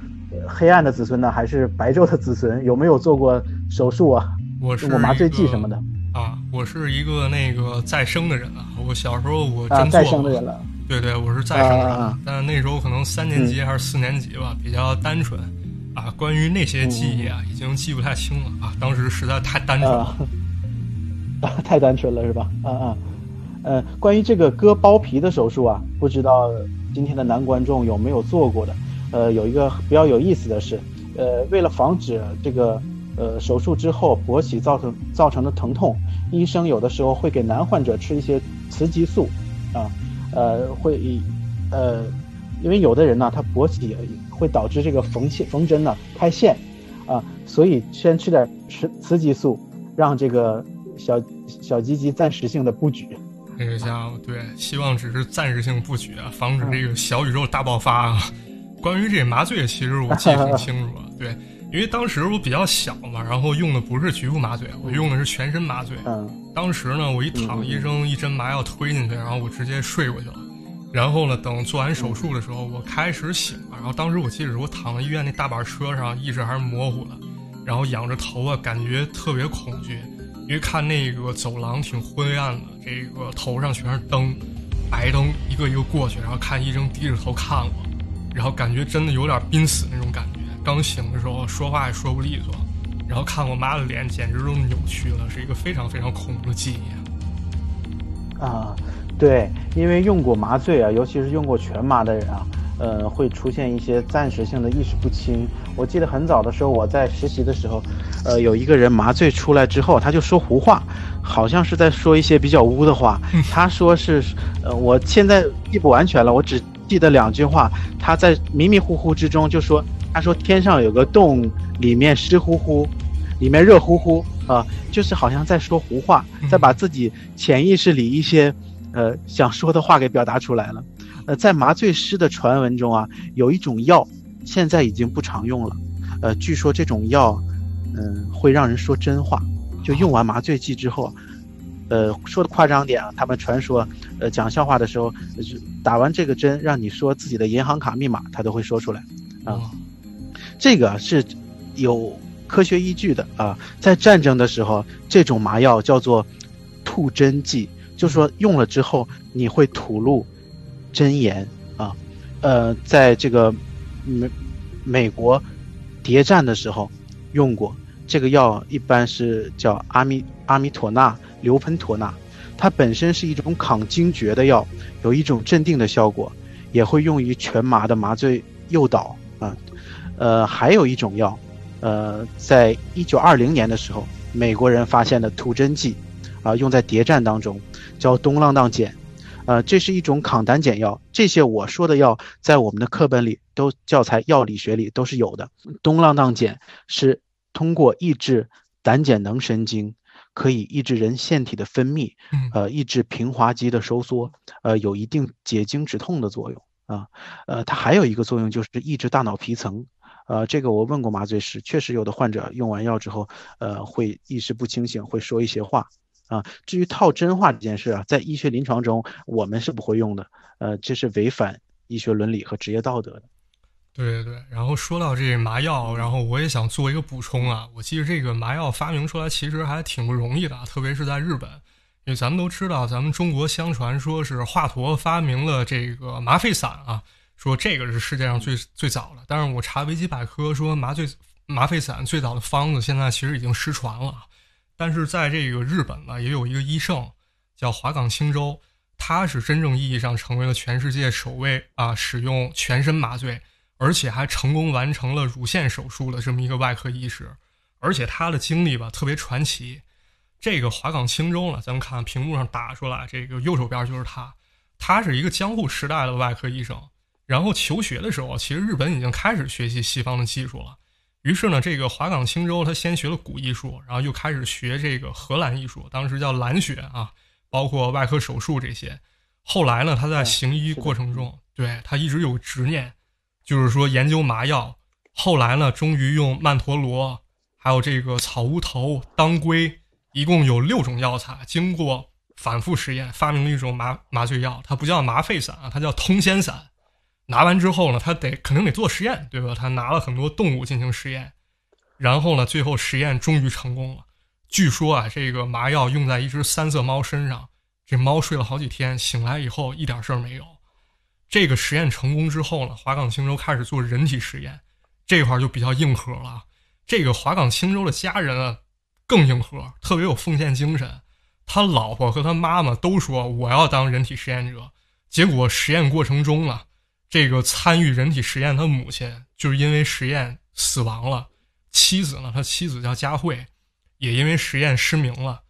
黑暗的子孙呢，还是白昼的子孙？有没有做过手术啊？我是麻醉剂什么的啊？我是一个那个再生的人啊！我小时候我真再生的人了。对对，我是再生人，但那时候可能三年级还是四年级吧，比较单纯啊。关于那些记忆啊，已经记不太清了啊。当时实在太单纯了，太单纯了是吧？啊啊，呃，关于这个割包皮的手术啊，不知道今天的男观众有没有做过的？呃，有一个比较有意思的是，呃，为了防止这个呃手术之后勃起造成造成的疼痛，医生有的时候会给男患者吃一些雌激素啊。呃，会，呃，因为有的人呢，他勃起会导致这个缝线缝针呢开线，啊，所以先吃点雌雌激素，让这个小小鸡鸡暂时性的不举。那个家伙，对，希望只是暂时性不举啊，防止这个小宇宙大爆发啊。关于这麻醉，其实我记得很清楚，对，因为当时我比较小嘛，然后用的不是局部麻醉，我用的是全身麻醉。嗯。当时呢，我一躺，医生一针麻药推进去，然后我直接睡过去了。然后呢，等做完手术的时候，我开始醒了。然后当时我记得我躺在医院那大板车上，意识还是模糊的。然后仰着头啊，感觉特别恐惧，因为看那个走廊挺昏暗的，这个头上全是灯，白灯一个一个过去，然后看医生低着头看我，然后感觉真的有点濒死那种感觉。刚醒的时候说话也说不利索。然后看我妈的脸，简直都扭曲了，是一个非常非常恐怖的记忆啊！对，因为用过麻醉啊，尤其是用过全麻的人啊，呃，会出现一些暂时性的意识不清。我记得很早的时候，我在实习的时候，呃，有一个人麻醉出来之后，他就说胡话，好像是在说一些比较污的话。他说是，呃，我现在记不完全了，我只记得两句话。他在迷迷糊糊之中就说，他说天上有个洞，里面湿乎乎。里面热乎乎啊，就是好像在说胡话，在把自己潜意识里一些，呃想说的话给表达出来了。呃，在麻醉师的传闻中啊，有一种药现在已经不常用了。呃，据说这种药，嗯，会让人说真话。就用完麻醉剂之后，呃，说的夸张点啊，他们传说，呃，讲笑话的时候，打完这个针，让你说自己的银行卡密码，他都会说出来。啊，这个是有。科学依据的啊，在战争的时候，这种麻药叫做吐真剂，就说用了之后你会吐露真言啊。呃，在这个美美国谍战的时候用过这个药，一般是叫阿米阿米妥钠硫喷妥钠，它本身是一种抗惊厥的药，有一种镇定的效果，也会用于全麻的麻醉诱导啊。呃，还有一种药。呃，在一九二零年的时候，美国人发现的吐真剂，啊，用在谍战当中，叫东浪荡碱，呃，这是一种抗胆碱药。这些我说的药，在我们的课本里都教材药理学里都是有的。东浪荡碱是通过抑制胆碱能神经，可以抑制人腺体的分泌，呃，抑制平滑肌的收缩，呃，有一定解痉止痛的作用啊。呃，它还有一个作用就是抑制大脑皮层。呃，这个我问过麻醉师，确实有的患者用完药之后，呃，会意识不清醒，会说一些话。啊，至于套真话这件事啊，在医学临床中我们是不会用的，呃，这是违反医学伦理和职业道德的。对对对，然后说到这麻药，然后我也想做一个补充啊，我记得这个麻药发明出来其实还挺不容易的，特别是在日本，因为咱们都知道，咱们中国相传说是华佗发明了这个麻沸散啊。说这个是世界上最最早的，但是我查维基百科说麻醉麻沸散最早的方子现在其实已经失传了，但是在这个日本呢，也有一个医圣叫华冈青州，他是真正意义上成为了全世界首位啊使用全身麻醉，而且还成功完成了乳腺手术的这么一个外科医师，而且他的经历吧特别传奇。这个华港青州呢，咱们看屏幕上打出来，这个右手边就是他，他是一个江户时代的外科医生。然后求学的时候，其实日本已经开始学习西方的技术了。于是呢，这个华港青州他先学了古艺术，然后又开始学这个荷兰艺术，当时叫蓝学啊，包括外科手术这些。后来呢，他在行医过程中，对他一直有执念，就是说研究麻药。后来呢，终于用曼陀罗，还有这个草乌头、当归，一共有六种药材，经过反复实验，发明了一种麻麻醉药。它不叫麻沸散啊，它叫通仙散。拿完之后呢，他得肯定得做实验，对吧？他拿了很多动物进行实验，然后呢，最后实验终于成功了。据说啊，这个麻药用在一只三色猫身上，这猫睡了好几天，醒来以后一点事儿没有。这个实验成功之后呢，华港青州开始做人体实验，这块就比较硬核了。这个华港青州的家人啊，更硬核，特别有奉献精神。他老婆和他妈妈都说我要当人体实验者。结果实验过程中啊，这个参与人体实验他母亲就是因为实验死亡了。妻子呢，他妻子叫佳慧，也因为实验失明了。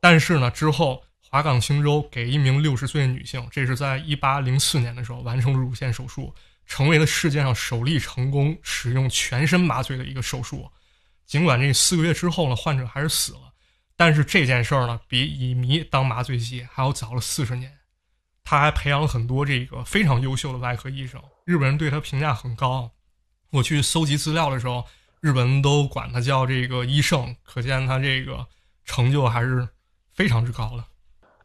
但是呢，之后华岗青州给一名六十岁的女性，这是在一八零四年的时候完成乳腺手术，成为了世界上首例成功使用全身麻醉的一个手术。尽管这四个月之后呢，患者还是死了，但是这件事儿呢，比乙醚当麻醉剂还要早了四十年。他还培养了很多这个非常优秀的外科医生，日本人对他评价很高。我去搜集资料的时候，日本人都管他叫这个医圣，可见他这个成就还是非常之高的。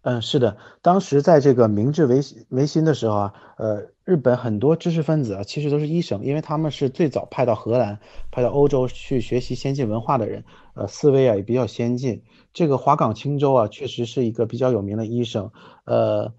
嗯，是的，当时在这个明治维维新的时候啊，呃，日本很多知识分子啊，其实都是医生，因为他们是最早派到荷兰、派到欧洲去学习先进文化的人，呃，思维啊也比较先进。这个华岗青州啊，确实是一个比较有名的医生，呃。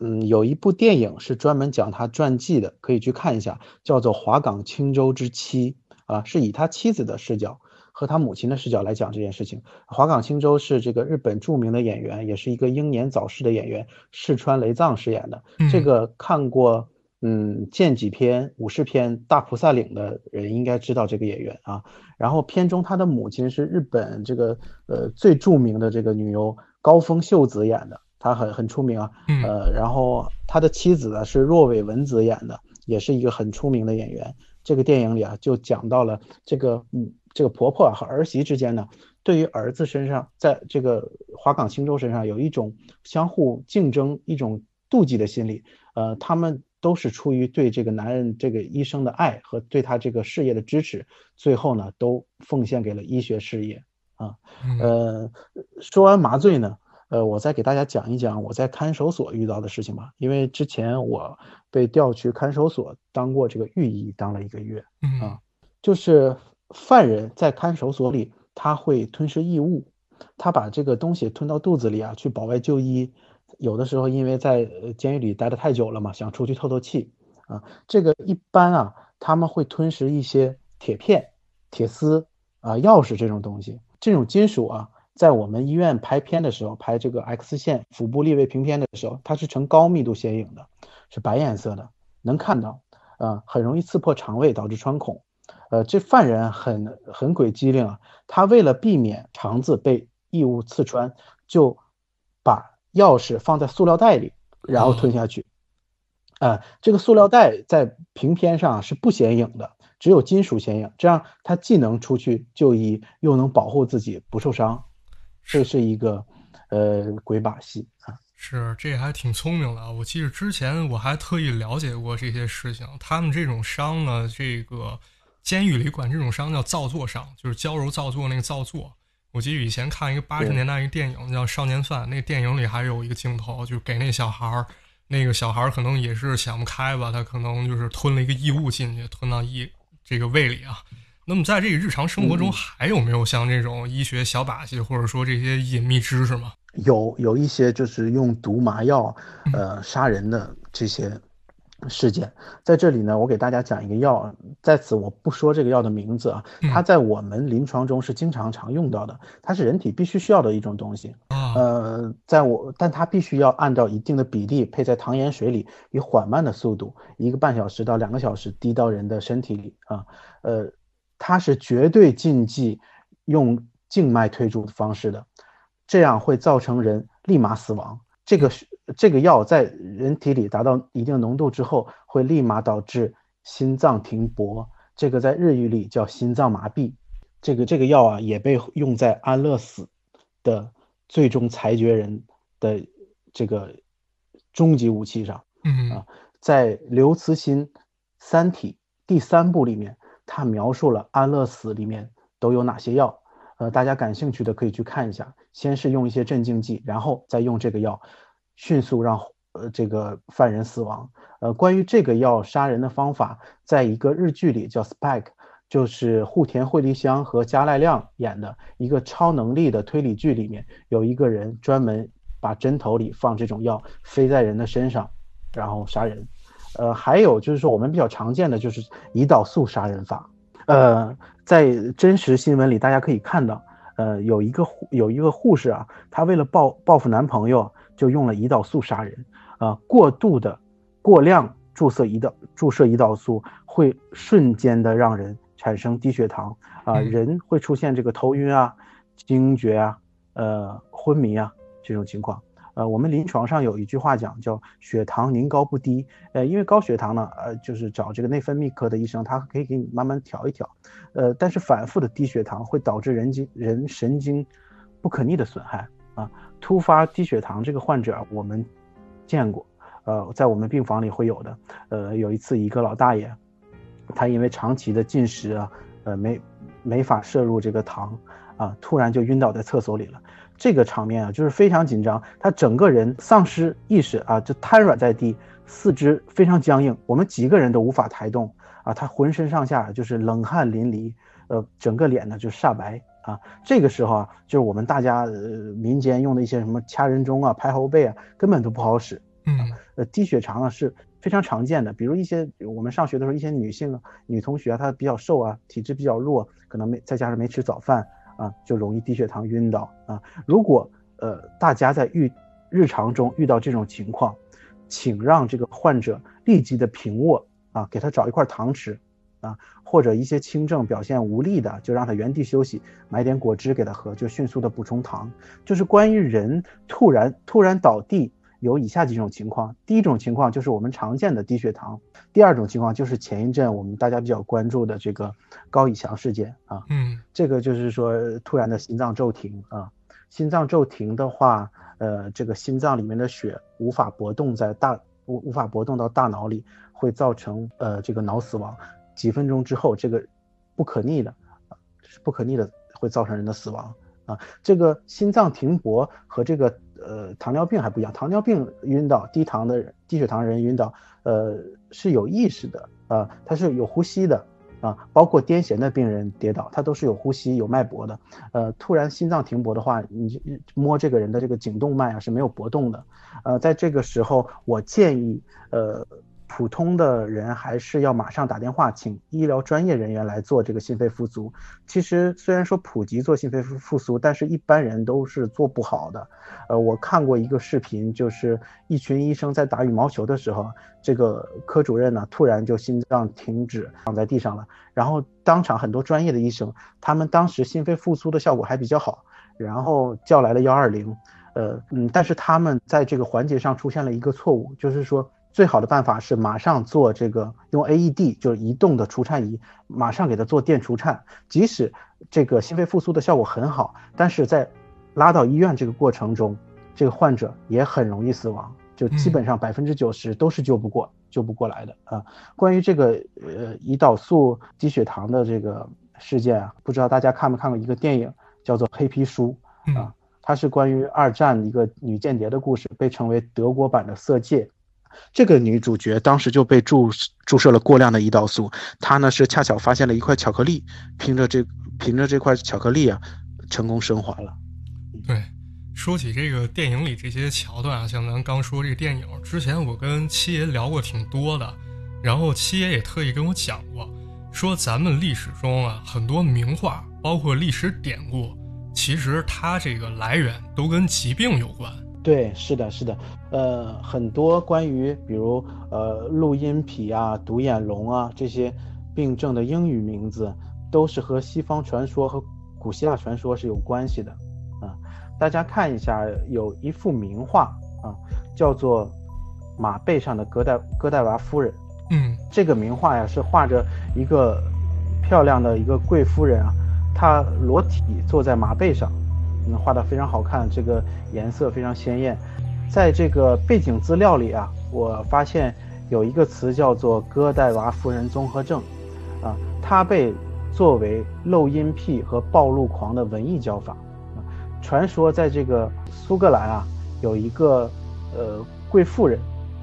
嗯，有一部电影是专门讲他传记的，可以去看一下，叫做《华岗青州之妻》啊，是以他妻子的视角和他母亲的视角来讲这件事情。华岗青州是这个日本著名的演员，也是一个英年早逝的演员，世川雷藏饰演的。这个看过嗯《剑戟篇》《武士篇》《大菩萨岭》的人应该知道这个演员啊。然后片中他的母亲是日本这个呃最著名的这个女优高峰秀子演的。她很很出名啊，呃，然后他的妻子呢是若尾文子演的，也是一个很出名的演员。这个电影里啊，就讲到了这个嗯，这个婆婆和儿媳之间呢，对于儿子身上，在这个华港青州身上有一种相互竞争、一种妒忌的心理。呃，他们都是出于对这个男人这个医生的爱和对他这个事业的支持，最后呢，都奉献给了医学事业啊。呃，说完麻醉呢。呃，我再给大家讲一讲我在看守所遇到的事情吧。因为之前我被调去看守所当过这个狱医，当了一个月。啊，就是犯人在看守所里，他会吞食异物，他把这个东西吞到肚子里啊，去保外就医。有的时候因为在监狱里待得太久了嘛，想出去透透气啊。这个一般啊，他们会吞食一些铁片、铁丝啊、钥匙这种东西，这种金属啊。在我们医院拍片的时候，拍这个 X 线腹部立位平片的时候，它是呈高密度显影的，是白颜色的，能看到，啊，很容易刺破肠胃，导致穿孔。呃，这犯人很很鬼机灵啊，他为了避免肠子被异物刺穿，就把钥匙放在塑料袋里，然后吞下去。啊，这个塑料袋在平片上是不显影的，只有金属显影，这样他既能出去就医，又能保护自己不受伤。这是一个，呃，鬼把戏啊！是，这还挺聪明的。我记得之前我还特意了解过这些事情。他们这种伤呢，这个监狱里管这种伤叫造作伤，就是娇柔造作那个造作。我记得以前看一个八十年代一个电影叫《少年犯》，那电影里还有一个镜头，就是给那小孩儿，那个小孩儿可能也是想不开吧，他可能就是吞了一个异物进去，吞到一这个胃里啊。那么，在这个日常生活中，还有没有像这种医学小把戏，或者说这些隐秘知识吗？有，有一些就是用毒麻药，呃，杀人的这些事件。在这里呢，我给大家讲一个药，在此我不说这个药的名字啊，它在我们临床中是经常常用到的，它是人体必须需要的一种东西。呃，在我，但它必须要按照一定的比例配在糖盐水里，以缓慢的速度，一个半小时到两个小时滴到人的身体里啊，呃。它是绝对禁忌用静脉推注的方式的，这样会造成人立马死亡。这个这个药在人体里达到一定浓度之后，会立马导致心脏停搏。这个在日语里叫心脏麻痹。这个这个药啊，也被用在安乐死的最终裁决人的这个终极武器上。嗯啊，在刘慈欣《三体》第三部里面。他描述了安乐死里面都有哪些药，呃，大家感兴趣的可以去看一下。先是用一些镇静剂，然后再用这个药，迅速让呃这个犯人死亡。呃，关于这个药杀人的方法，在一个日剧里叫《Spike》，就是户田惠梨香和加濑亮演的一个超能力的推理剧里面，有一个人专门把针头里放这种药，飞在人的身上，然后杀人。呃，还有就是说我们比较常见的就是胰岛素杀人法。呃，在真实新闻里大家可以看到，呃，有一个护有一个护士啊，她为了报报复男朋友，就用了胰岛素杀人。啊，过度的、过量注射胰岛注射胰岛素会瞬间的让人产生低血糖啊，人会出现这个头晕啊、惊厥啊、呃昏迷啊这种情况。呃，我们临床上有一句话讲叫血糖宁高不低。呃，因为高血糖呢，呃，就是找这个内分泌科的医生，他可以给你慢慢调一调。呃，但是反复的低血糖会导致人经人神经不可逆的损害啊。突发低血糖这个患者，我们。见过，呃，在我们病房里会有的。呃，有一次一个老大爷，他因为长期的进食啊，呃，没没法摄入这个糖啊，突然就晕倒在厕所里了。这个场面啊，就是非常紧张，他整个人丧失意识啊，就瘫软在地，四肢非常僵硬，我们几个人都无法抬动啊，他浑身上下就是冷汗淋漓，呃，整个脸呢就煞白。啊，这个时候啊，就是我们大家呃民间用的一些什么掐人中啊、拍后背啊，根本都不好使。嗯，呃，低血糖啊是非常常见的，比如一些我们上学的时候，一些女性啊女同学啊，她比较瘦啊，体质比较弱，可能没再加上没吃早饭啊，就容易低血糖晕倒啊。如果呃大家在遇日常中遇到这种情况，请让这个患者立即的平卧啊，给他找一块糖吃。啊，或者一些轻症表现无力的，就让他原地休息，买点果汁给他喝，就迅速的补充糖。就是关于人突然突然倒地，有以下几种情况：第一种情况就是我们常见的低血糖；第二种情况就是前一阵我们大家比较关注的这个高以翔事件啊，嗯，这个就是说突然的心脏骤停啊，心脏骤停的话，呃，这个心脏里面的血无法搏动在大无无法搏动到大脑里，会造成呃这个脑死亡。几分钟之后，这个不可逆的啊，是不可逆的，会造成人的死亡啊。这个心脏停搏和这个呃糖尿病还不一样，糖尿病晕倒，低糖的人低血糖人晕倒，呃是有意识的啊，他是有呼吸的啊，包括癫痫的病人跌倒，他都是有呼吸有脉搏的。呃，突然心脏停搏的话，你摸这个人的这个颈动脉啊是没有搏动的。呃，在这个时候，我建议呃。普通的人还是要马上打电话请医疗专业人员来做这个心肺复苏。其实虽然说普及做心肺复复苏，但是一般人都是做不好的。呃，我看过一个视频，就是一群医生在打羽毛球的时候，这个科主任呢突然就心脏停止，躺在地上了。然后当场很多专业的医生，他们当时心肺复苏的效果还比较好，然后叫来了幺二零。呃，嗯，但是他们在这个环节上出现了一个错误，就是说。最好的办法是马上做这个用 AED，就是移动的除颤仪，马上给它做电除颤。即使这个心肺复苏的效果很好，但是在拉到医院这个过程中，这个患者也很容易死亡，就基本上百分之九十都是救不过、救不过来的啊。关于这个呃胰岛素低血糖的这个事件啊，不知道大家看没看过一个电影叫做《黑皮书》啊，它是关于二战一个女间谍的故事，被称为德国版的《色戒》。这个女主角当时就被注注射了过量的胰岛素，她呢是恰巧发现了一块巧克力，凭着这凭着这块巧克力啊，成功生还了。对，说起这个电影里这些桥段啊，像咱刚说这个电影之前，我跟七爷聊过挺多的，然后七爷也特意跟我讲过，说咱们历史中啊很多名画，包括历史典故，其实它这个来源都跟疾病有关。对，是的，是的，呃，很多关于比如呃录音癖啊、独眼龙啊这些病症的英语名字，都是和西方传说和古希腊传说是有关系的啊。大家看一下，有一幅名画啊，叫做《马背上的戈代戈代娃夫人》。嗯，这个名画呀是画着一个漂亮的一个贵夫人啊，她裸体坐在马背上。画的非常好看，这个颜色非常鲜艳。在这个背景资料里啊，我发现有一个词叫做“戈代娃夫人综合症”，啊，它被作为漏音癖和暴露狂的文艺教法。传说在这个苏格兰啊，有一个呃贵妇人，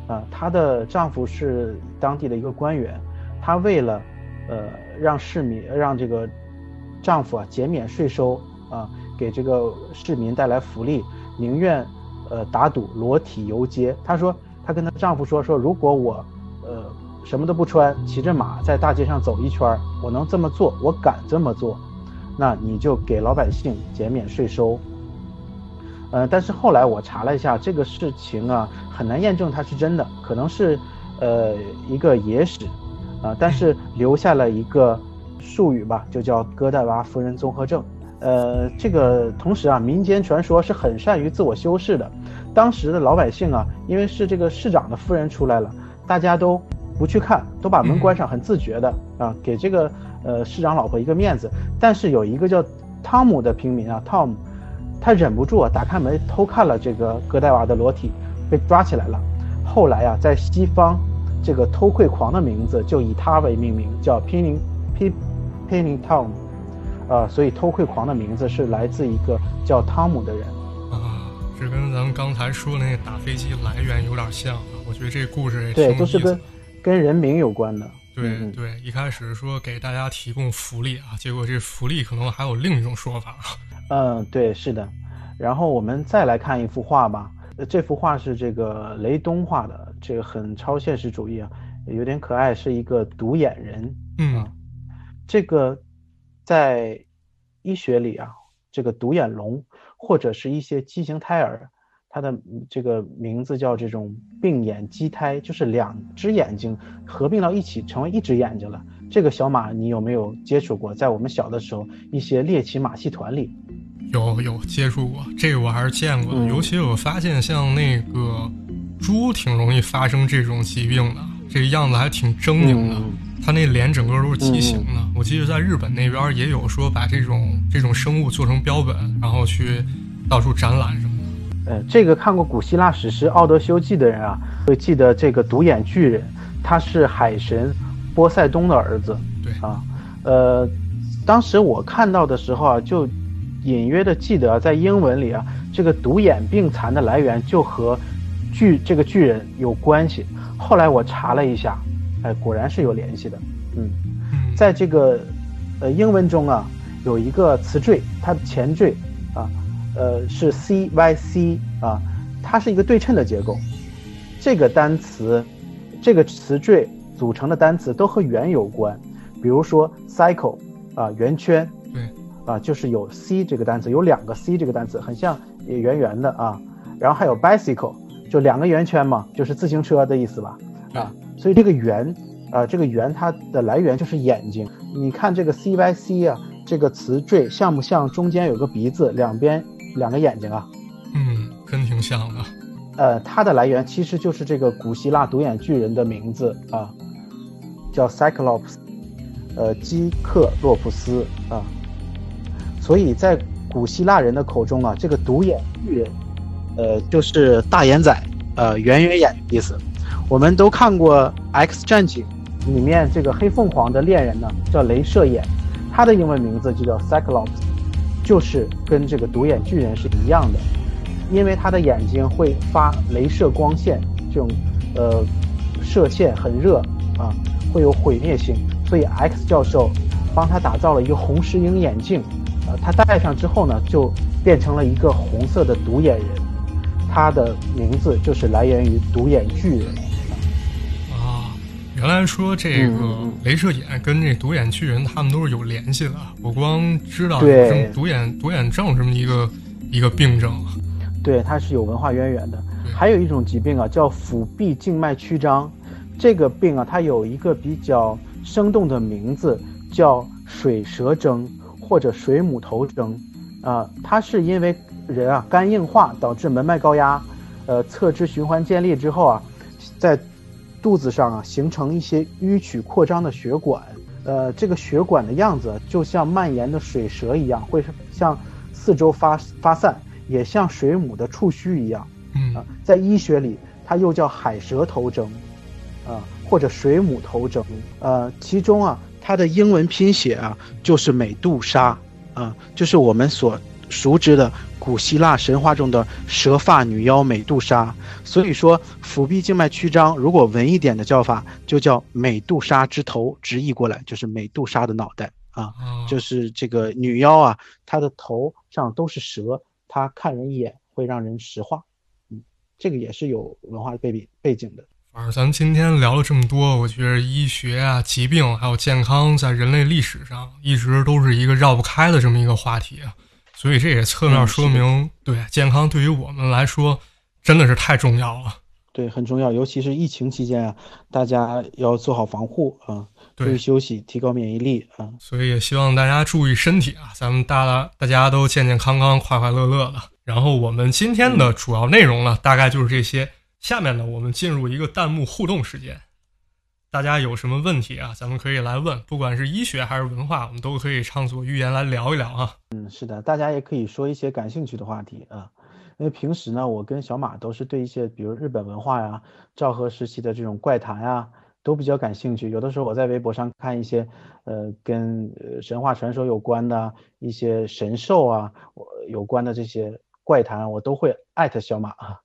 啊，她的丈夫是当地的一个官员，她为了呃让市民让这个丈夫啊减免税收啊。给这个市民带来福利，宁愿呃打赌裸体游街。她说，她跟她丈夫说说，如果我呃什么都不穿，骑着马在大街上走一圈，我能这么做，我敢这么做，那你就给老百姓减免税收。呃，但是后来我查了一下这个事情啊，很难验证它是真的，可能是呃一个野史啊，但是留下了一个术语吧，就叫戈代娃夫人综合症。呃，这个同时啊，民间传说是很善于自我修饰的。当时的老百姓啊，因为是这个市长的夫人出来了，大家都不去看，都把门关上，很自觉的啊，给这个呃市长老婆一个面子。但是有一个叫汤姆的平民啊，Tom，他忍不住啊，打开门偷看了这个戈代娃的裸体，被抓起来了。后来啊，在西方，这个偷窥狂的名字就以他为命名，叫 Pinning，Pin，Pinning Tom。啊，所以偷窥狂的名字是来自一个叫汤姆的人。啊，这跟咱们刚才说的那个打飞机来源有点像啊。我觉得这故事也对，都是跟跟人名有关的。对对，一开始说给大家提供福利啊，结果这福利可能还有另一种说法。嗯，对，是的。然后我们再来看一幅画吧。这幅画是这个雷东画的，这个很超现实主义啊，有点可爱，是一个独眼人。嗯，这个。在医学里啊，这个独眼龙或者是一些畸形胎儿，它的这个名字叫这种病眼畸胎，就是两只眼睛合并到一起成为一只眼睛了。这个小马你有没有接触过？在我们小的时候，一些猎奇马戏团里，有有接触过，这个我还是见过的。尤其我发现像那个猪挺容易发生这种疾病的，这个样子还挺狰狞的。它那脸整个都是畸形的，我记得在日本那边也有说把这种这种生物做成标本，然后去到处展览什么的。呃，这个看过古希腊史诗《奥德修记》的人啊，会记得这个独眼巨人，他是海神波塞冬的儿子。对啊，呃，当时我看到的时候啊，就隐约的记得在英文里啊，这个独眼病残的来源就和巨这个巨人有关系。后来我查了一下。哎，果然是有联系的，嗯，在这个呃英文中啊，有一个词缀，它的前缀啊，呃是 c y c 啊，它是一个对称的结构。这个单词，这个词缀组成的单词都和圆有关，比如说 cycle 啊，圆圈，对，啊就是有 c 这个单词，有两个 c 这个单词，很像也圆圆的啊。然后还有 bicycle，就两个圆圈嘛，就是自行车的意思吧，啊。所以这个圆，啊，这个圆它的来源就是眼睛。你看这个 C Y C 啊，这个词缀像不像中间有个鼻子，两边两个眼睛啊？嗯，真挺像的。呃，它的来源其实就是这个古希腊独眼巨人的名字啊，叫 Cyclops，呃，基克洛普斯啊。所以在古希腊人的口中啊，这个独眼巨人，呃，就是大眼仔，呃，圆圆眼的意思。我们都看过《X 战警》里面这个黑凤凰的恋人呢，叫镭射眼，他的英文名字就叫 Cyclops，就是跟这个独眼巨人是一样的，因为他的眼睛会发镭射光线，这种呃射线很热啊，会有毁灭性，所以 X 教授帮他打造了一个红石英眼镜，呃，他戴上之后呢，就变成了一个红色的独眼人，他的名字就是来源于独眼巨人。原来说这个镭射眼跟这独眼巨人他们都是有联系的。我光知道有独眼独眼症这么一个一个病症。对，它是有文化渊源的。还有一种疾病啊，叫腹壁静脉曲张。这个病啊，它有一个比较生动的名字，叫水蛇征或者水母头征。啊，它是因为人啊肝硬化导致门脉高压，呃，侧支循环建立之后啊，在肚子上啊，形成一些迂曲扩张的血管，呃，这个血管的样子就像蔓延的水蛇一样，会向四周发发散，也像水母的触须一样。嗯啊，在医学里，它又叫海蛇头征，啊，或者水母头征。呃，其中啊，它的英文拼写啊，就是美杜莎，啊，就是我们所。熟知的古希腊神话中的蛇发女妖美杜莎，所以说腹壁静脉曲张，如果文一点的叫法就叫美杜莎之头，直译过来就是美杜莎的脑袋啊，就是这个女妖啊，她的头上都是蛇，她看人一眼会让人石化，嗯，这个也是有文化背背背景的。反正咱们今天聊了这么多，我觉得医学啊、疾病还有健康，在人类历史上一直都是一个绕不开的这么一个话题啊。所以这也侧面说明，对健康对于我们来说真的是太重要了。对，很重要，尤其是疫情期间啊，大家要做好防护啊，注意休息，提高免疫力啊。所以也希望大家注意身体啊，咱们大大家都健健康康、快快乐乐的。然后我们今天的主要内容呢，大概就是这些。下面呢，我们进入一个弹幕互动时间，大家有什么问题啊，咱们可以来问，不管是医学还是文化，我们都可以畅所欲言来聊一聊啊。嗯，是的，大家也可以说一些感兴趣的话题啊。因为平时呢，我跟小马都是对一些比如日本文化呀、昭和时期的这种怪谈呀，都比较感兴趣。有的时候我在微博上看一些呃跟神话传说有关的一些神兽啊，有关的这些怪谈，我都会艾特小马啊。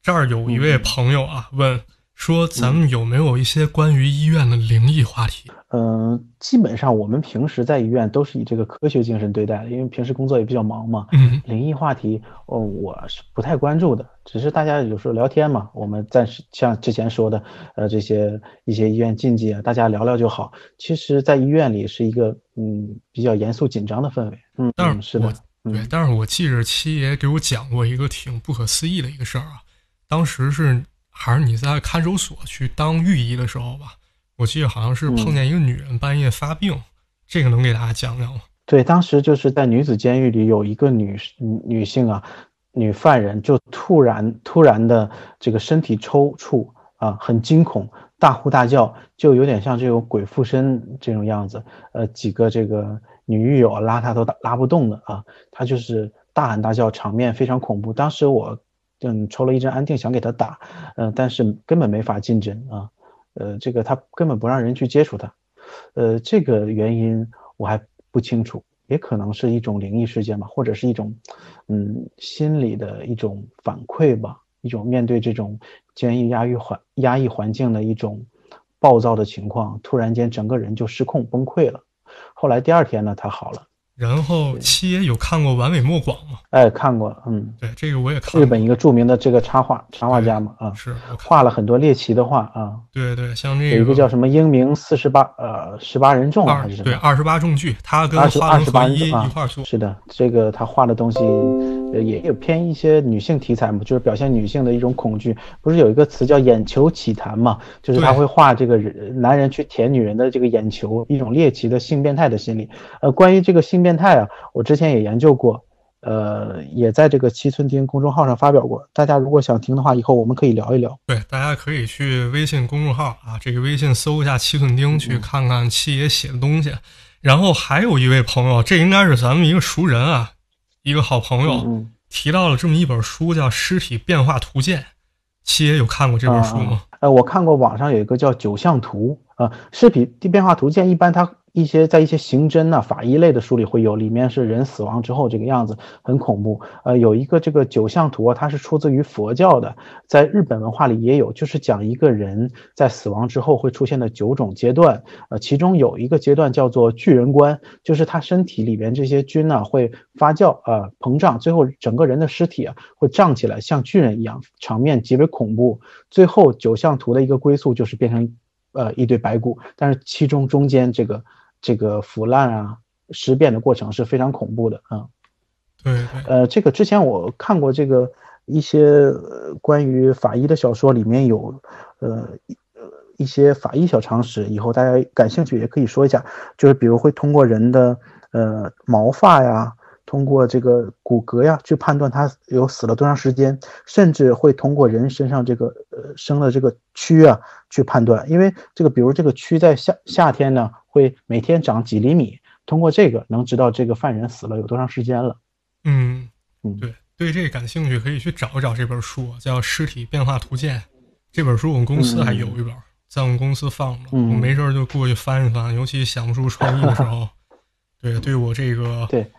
这儿有一位朋友啊，问。说咱们有没有一些关于医院的灵异话题？嗯，基本上我们平时在医院都是以这个科学精神对待的，因为平时工作也比较忙嘛。嗯，灵异话题，哦，我是不太关注的，只是大家有时候聊天嘛，我们暂时像之前说的，呃，这些一些医院禁忌啊，大家聊聊就好。其实，在医院里是一个嗯比较严肃紧张的氛围。嗯，但是的，对，但是我记着七爷给我讲过一个挺不可思议的一个事儿啊，当时是。还是你在看守所去当御医的时候吧，我记得好像是碰见一个女人半夜发病，这个能给大家讲讲吗？对，当时就是在女子监狱里有一个女女性啊，女犯人就突然突然的这个身体抽搐啊，很惊恐，大呼大叫，就有点像这种鬼附身这种样子。呃，几个这个女狱友拉她都拉不动的啊，她就是大喊大叫，场面非常恐怖。当时我。嗯，抽了一针安定，想给他打，嗯，但是根本没法进针啊，呃，这个他根本不让人去接触他，呃，这个原因我还不清楚，也可能是一种灵异事件吧，或者是一种，嗯，心理的一种反馈吧，一种面对这种监狱压抑环压抑环境的一种暴躁的情况，突然间整个人就失控崩溃了，后来第二天呢，他好了。然后七爷有看过《完美莫广》吗？哎，看过，嗯，对，这个我也看过。日本一个著名的这个插画插画家嘛，啊，是画了很多猎奇的画啊。对对，像这个有一个叫什么英明四十八呃十八人众还是什么？对，二十八重剧，他跟二十八一一块做。是的，这个他画的东西也有偏一些女性题材嘛，就是表现女性的一种恐惧。不是有一个词叫眼球奇谈嘛？就是他会画这个人男人去舔女人的这个眼球，一种猎奇的性变态的心理。呃，关于这个性变态啊，我。之前也研究过，呃，也在这个七寸钉公众号上发表过。大家如果想听的话，以后我们可以聊一聊。对，大家可以去微信公众号啊，这个微信搜一下七寸钉，去看看七爷写的东西。然后还有一位朋友，这应该是咱们一个熟人啊，一个好朋友提到了这么一本书，叫《尸体变化图鉴》。七爷有看过这本书吗？呃，我看过网上有一个叫《九象图》啊，《尸体变化图鉴》一般它。一些在一些刑侦呐、法医类的书里会有，里面是人死亡之后这个样子，很恐怖。呃，有一个这个九象图啊，它是出自于佛教的，在日本文化里也有，就是讲一个人在死亡之后会出现的九种阶段。呃，其中有一个阶段叫做巨人观，就是他身体里边这些菌呢会发酵啊膨胀，最后整个人的尸体啊会胀起来，像巨人一样，场面极为恐怖。最后九象图的一个归宿就是变成呃一堆白骨，但是其中中间这个。这个腐烂啊、尸变的过程是非常恐怖的啊。对，呃，这个之前我看过这个一些关于法医的小说，里面有呃一些法医小常识，以后大家感兴趣也可以说一下。就是比如会通过人的呃毛发呀，通过这个骨骼呀，去判断他有死了多长时间，甚至会通过人身上这个呃生的这个蛆啊去判断，因为这个比如这个蛆在夏夏天呢。会每天长几厘米，通过这个能知道这个犯人死了有多长时间了。嗯嗯，对，对这感兴趣可以去找一找这本书，叫《尸体变化图鉴》。这本书我们公司还有一本，在我们公司放着，我没事就过去翻一翻，尤其想不出创意的时候，对，对我这个对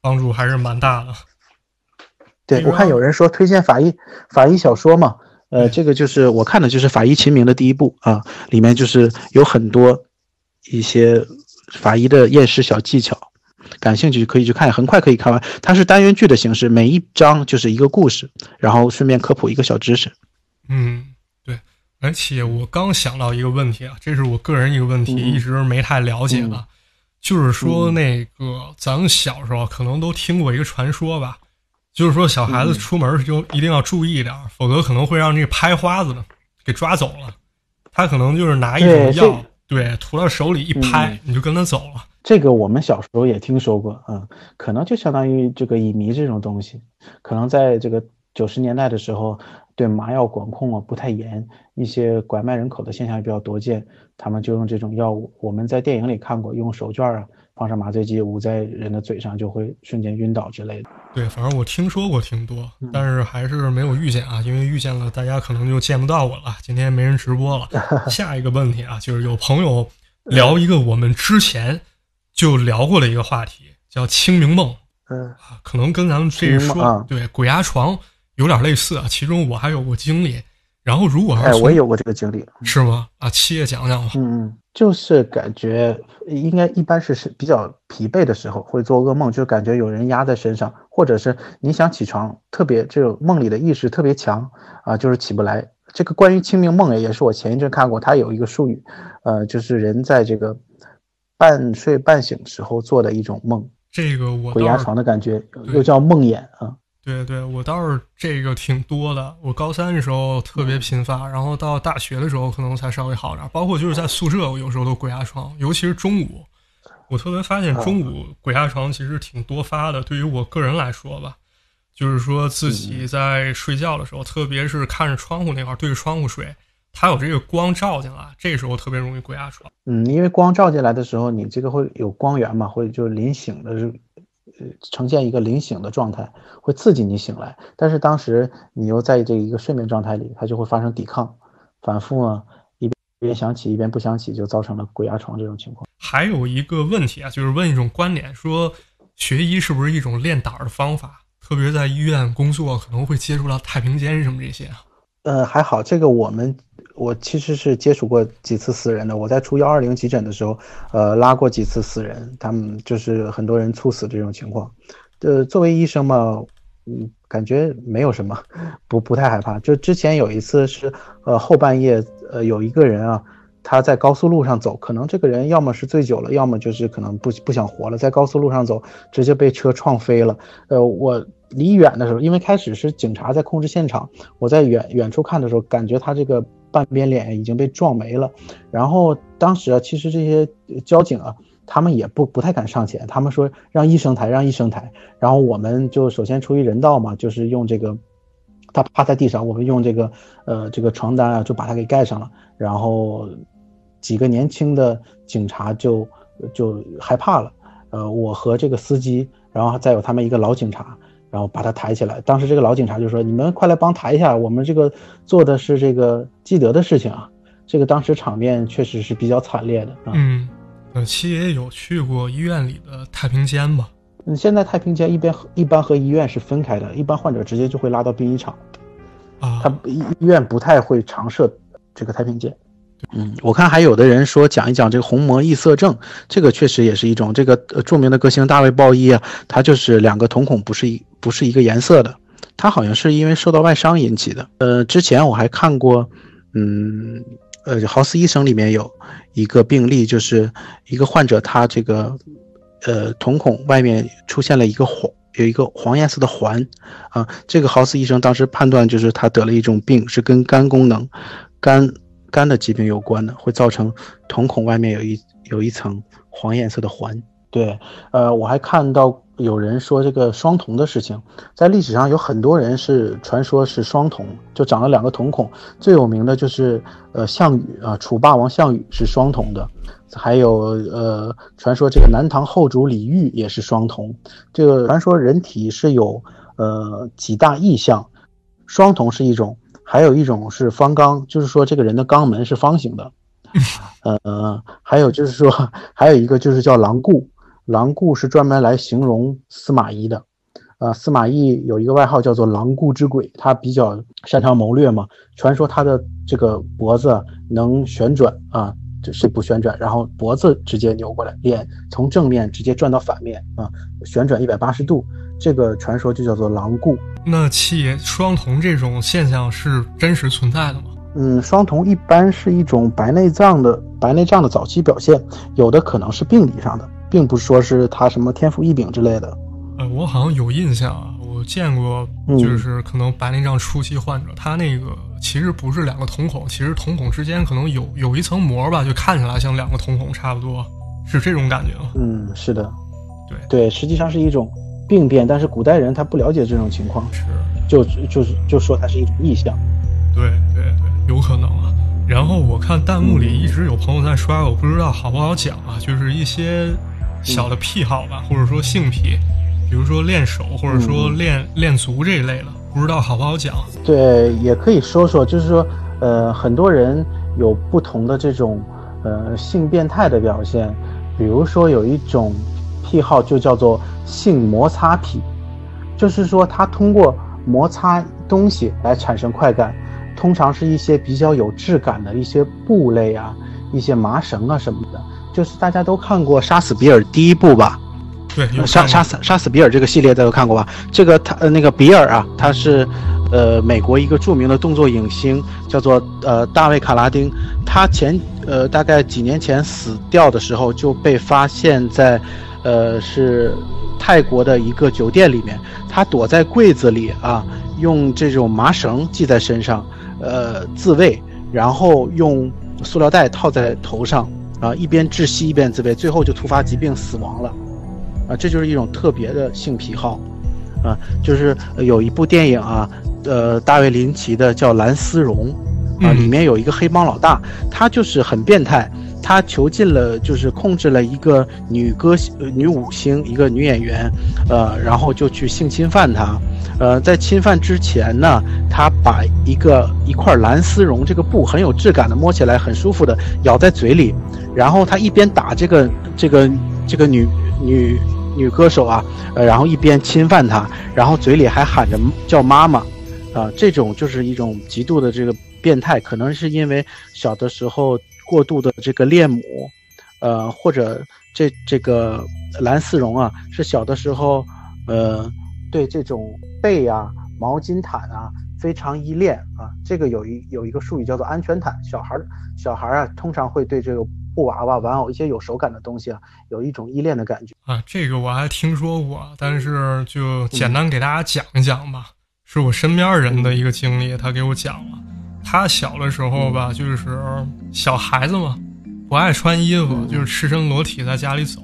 帮助还是蛮大的。对我看有人说推荐法医法医小说嘛，呃，这个就是我看的就是《法医秦明》的第一部啊，里面就是有很多。一些法医的验尸小技巧，感兴趣可以去看，很快可以看完。它是单元剧的形式，每一章就是一个故事，然后顺便科普一个小知识。嗯，对，而且我刚想到一个问题啊，这是我个人一个问题，一直没太了解的，就是说那个咱们小时候可能都听过一个传说吧，就是说小孩子出门就一定要注意点，否则可能会让这个拍花子的给抓走了。他可能就是拿一种药，对，涂到手里一拍，你就跟他走了。这个我们小时候也听说过，嗯，可能就相当于这个乙醚这种东西，可能在这个九十年代的时候。对麻药管控啊不太严，一些拐卖人口的现象也比较多见，他们就用这种药物。我们在电影里看过，用手绢啊放上麻醉剂捂在人的嘴上，就会瞬间晕倒之类的。对，反正我听说过挺多，但是还是没有遇见啊，因为遇见了大家可能就见不到我了。今天没人直播了。下一个问题啊，就是有朋友聊一个我们之前就聊过的一个话题，叫清明梦。嗯啊，可能跟咱们这一说对鬼压床。有点类似啊，其中我还有过经历。然后如果哎，我也有过这个经历，是吗？啊，七爷讲讲吧。嗯嗯，就是感觉应该一般是是比较疲惫的时候会做噩梦，就感觉有人压在身上，或者是你想起床，特别这种梦里的意识特别强啊，就是起不来。这个关于清明梦也是我前一阵看过，它有一个术语，呃，就是人在这个半睡半醒时候做的一种梦。这个我鬼压床的感觉，又叫梦魇啊。对对，我倒是这个挺多的。我高三的时候特别频发，然后到大学的时候可能才稍微好点。包括就是在宿舍，我有时候都鬼压床，尤其是中午，我特别发现中午鬼压床其实挺多发的。对于我个人来说吧，就是说自己在睡觉的时候，特别是看着窗户那块对着窗户睡，它有这个光照进来，这时候特别容易鬼压床。嗯，因为光照进来的时候，你这个会有光源嘛，会就临醒的。呃，呈现一个临醒的状态，会刺激你醒来。但是当时你又在这一个睡眠状态里，它就会发生抵抗，反复啊，一边想起一边不想起，就造成了鬼压床这种情况。还有一个问题啊，就是问一种观点，说学医是不是一种练胆儿的方法？特别在医院工作，可能会接触到太平间什么这些啊。呃，还好，这个我们。我其实是接触过几次死人的。我在出幺二零急诊的时候，呃，拉过几次死人，他们就是很多人猝死这种情况。呃，作为医生嘛，嗯，感觉没有什么，不不太害怕。就之前有一次是，呃，后半夜，呃，有一个人啊，他在高速路上走，可能这个人要么是醉酒了，要么就是可能不不想活了，在高速路上走，直接被车撞飞了。呃，我离远的时候，因为开始是警察在控制现场，我在远远处看的时候，感觉他这个。半边脸已经被撞没了，然后当时啊，其实这些交警啊，他们也不不太敢上前，他们说让医生抬，让医生抬。然后我们就首先出于人道嘛，就是用这个，他趴在地上，我们用这个呃这个床单啊，就把他给盖上了。然后几个年轻的警察就就害怕了，呃，我和这个司机，然后再有他们一个老警察。然后把他抬起来。当时这个老警察就说：“你们快来帮抬一下，我们这个做的是这个积德的事情啊。”这个当时场面确实是比较惨烈的。嗯，呃，七爷有去过医院里的太平间吗？嗯，现在太平间一边一般和医院是分开的，一般患者直接就会拉到殡仪场。啊，他医医院不太会常设这个太平间。嗯，我看还有的人说讲一讲这个虹膜异色症，这个确实也是一种。这个著名的歌星大卫鲍伊啊，他就是两个瞳孔不是一不是一个颜色的，他好像是因为受到外伤引起的。呃，之前我还看过，嗯，呃，豪斯医生里面有一个病例，就是一个患者他这个，呃，瞳孔外面出现了一个黄有一个黄颜色的环，啊，这个豪斯医生当时判断就是他得了一种病，是跟肝功能，肝。肝的疾病有关的，会造成瞳孔外面有一有一层黄颜色的环。对，呃，我还看到有人说这个双瞳的事情，在历史上有很多人是传说是双瞳，就长了两个瞳孔。最有名的就是呃项羽啊，楚霸王项羽是双瞳的，还有呃传说这个南唐后主李煜也是双瞳。这个传说人体是有呃几大异象，双瞳是一种。还有一种是方刚，就是说这个人的肛门是方形的，呃，还有就是说，还有一个就是叫狼顾，狼顾是专门来形容司马懿的，呃，司马懿有一个外号叫做狼顾之鬼，他比较擅长谋略嘛，传说他的这个脖子能旋转啊，就是不旋转，然后脖子直接扭过来，脸从正面直接转到反面啊，旋转一百八十度。这个传说就叫做狼顾。那七爷双瞳这种现象是真实存在的吗？嗯，双瞳一般是一种白内障的白内障的早期表现，有的可能是病理上的，并不是说是他什么天赋异禀之类的。呃，我好像有印象啊，我见过，就是可能白内障初期患者，他那个其实不是两个瞳孔，其实瞳孔之间可能有有一层膜吧，就看起来像两个瞳孔差不多，是这种感觉吗？嗯，是的，对对，实际上是一种病变，但是古代人他不了解这种情况，是就就是就说它是一种异象。对对对，有可能啊。然后我看弹幕里一直有朋友在刷，我不知道好不好讲啊，就是一些小的癖好吧，或者说性癖，比如说练手或者说练练足这一类的，不知道好不好讲。对，也可以说说，就是说，呃，很多人有不同的这种呃性变态的表现，比如说有一种癖好就叫做性摩擦癖，就是说他通过摩擦东西来产生快感。通常是一些比较有质感的一些布类啊，一些麻绳啊什么的，就是大家都看过《杀死比尔》第一部吧？对，杀杀死杀死比尔这个系列大家都看过吧？这个他呃那个比尔啊，他是呃美国一个著名的动作影星，叫做呃大卫卡拉丁。他前呃大概几年前死掉的时候就被发现在呃是泰国的一个酒店里面，他躲在柜子里啊，用这种麻绳系在身上。呃，自卫，然后用塑料袋套在头上，啊，一边窒息一边自卫，最后就突发疾病死亡了，啊，这就是一种特别的性癖好，啊，就是有一部电影啊，呃，大卫林奇的叫《蓝丝绒》，啊，里面有一个黑帮老大，他就是很变态。他囚禁了，就是控制了一个女歌星、呃女舞星，一个女演员，呃，然后就去性侵犯她，呃，在侵犯之前呢，他把一个一块蓝丝绒这个布很有质感的，摸起来很舒服的咬在嘴里，然后他一边打这个这个这个女女女歌手啊，呃，然后一边侵犯她，然后嘴里还喊着叫妈妈，啊，这种就是一种极度的这个变态，可能是因为小的时候。过度的这个恋母，呃，或者这这个蓝丝绒啊，是小的时候，呃，对这种被啊、毛巾毯啊非常依恋啊。这个有一有一个术语叫做安全毯。小孩儿小孩儿啊，通常会对这个布娃娃、玩偶一些有手感的东西啊，有一种依恋的感觉啊。这个我还听说过，但是就简单给大家讲一讲吧。是我身边人的一个经历，他给我讲了。他小的时候吧，就是小孩子嘛，不爱穿衣服，就是赤身裸体在家里走。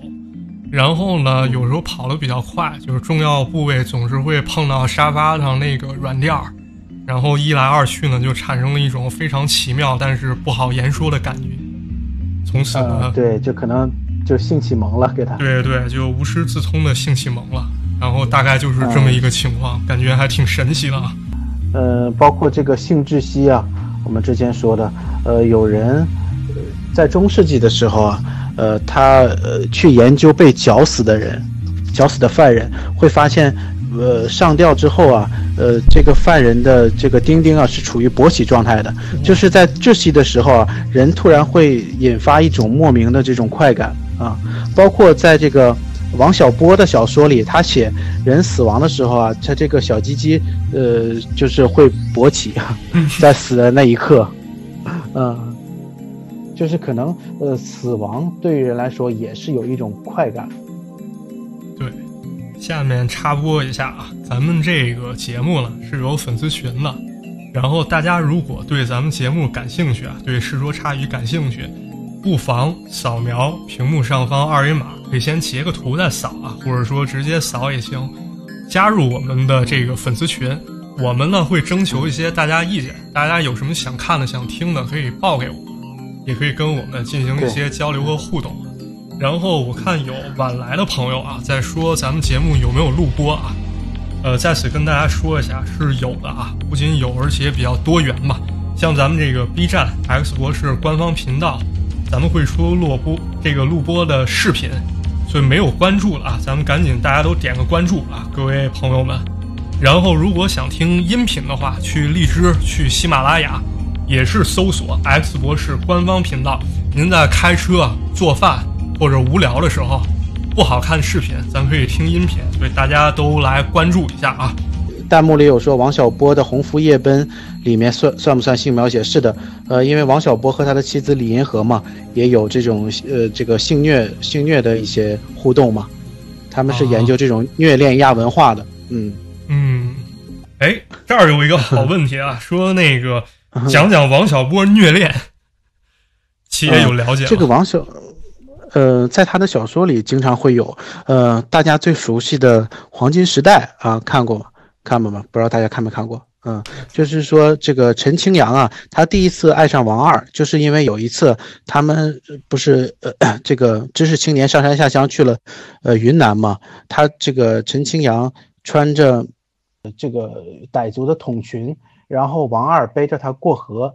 然后呢，有时候跑得比较快，就是重要部位总是会碰到沙发上那个软垫儿。然后一来二去呢，就产生了一种非常奇妙但是不好言说的感觉。从此呢，对，就可能就性启蒙了，给他。对对，就无师自通的性启蒙了。然后大概就是这么一个情况，感觉还挺神奇的。呃，包括这个性窒息啊，我们之前说的，呃，有人在中世纪的时候啊，呃，他呃去研究被绞死的人，绞死的犯人，会发现，呃，上吊之后啊，呃，这个犯人的这个丁丁啊是处于勃起状态的，就是在窒息的时候啊，人突然会引发一种莫名的这种快感啊，包括在这个。王小波的小说里，他写人死亡的时候啊，他这个小鸡鸡，呃，就是会勃起，在死的那一刻，嗯，就是可能，呃，死亡对于人来说也是有一种快感。下面插播一下啊，咱们这个节目呢是有粉丝群的，然后大家如果对咱们节目感兴趣啊，对《世说差语》感兴趣。不妨扫描屏幕上方二维码，可以先截个图再扫啊，或者说直接扫也行。加入我们的这个粉丝群，我们呢会征求一些大家意见，大家有什么想看的、想听的，可以报给我，也可以跟我们进行一些交流和互动。然后我看有晚来的朋友啊，在说咱们节目有没有录播啊？呃，在此跟大家说一下，是有的啊，不仅有，而且比较多元嘛。像咱们这个 B 站 X 博士官方频道。咱们会出录播这个录播的视频，所以没有关注了啊，咱们赶紧大家都点个关注啊，各位朋友们。然后如果想听音频的话，去荔枝、去喜马拉雅，也是搜索 X 博士官方频道。您在开车、做饭或者无聊的时候，不好看视频，咱可以听音频，所以大家都来关注一下啊。弹幕里有说王小波的《鸿福夜奔》里面算算不算性描写？是的，呃，因为王小波和他的妻子李银河嘛，也有这种呃这个性虐性虐的一些互动嘛，他们是研究这种虐恋亚文化的。嗯嗯，哎，这儿有一个好问题啊，说那个讲讲王小波虐恋，七爷有了解吗？这个王小。呃，在他的小说里经常会有，呃，大家最熟悉的《黄金时代》啊，看过吗？看过吗？不知道大家看没看过？嗯，就是说这个陈清扬啊，他第一次爱上王二，就是因为有一次他们不是呃 这个知识青年上山下乡去了，呃云南嘛，他这个陈清扬穿着这个傣族的筒裙，然后王二背着他过河，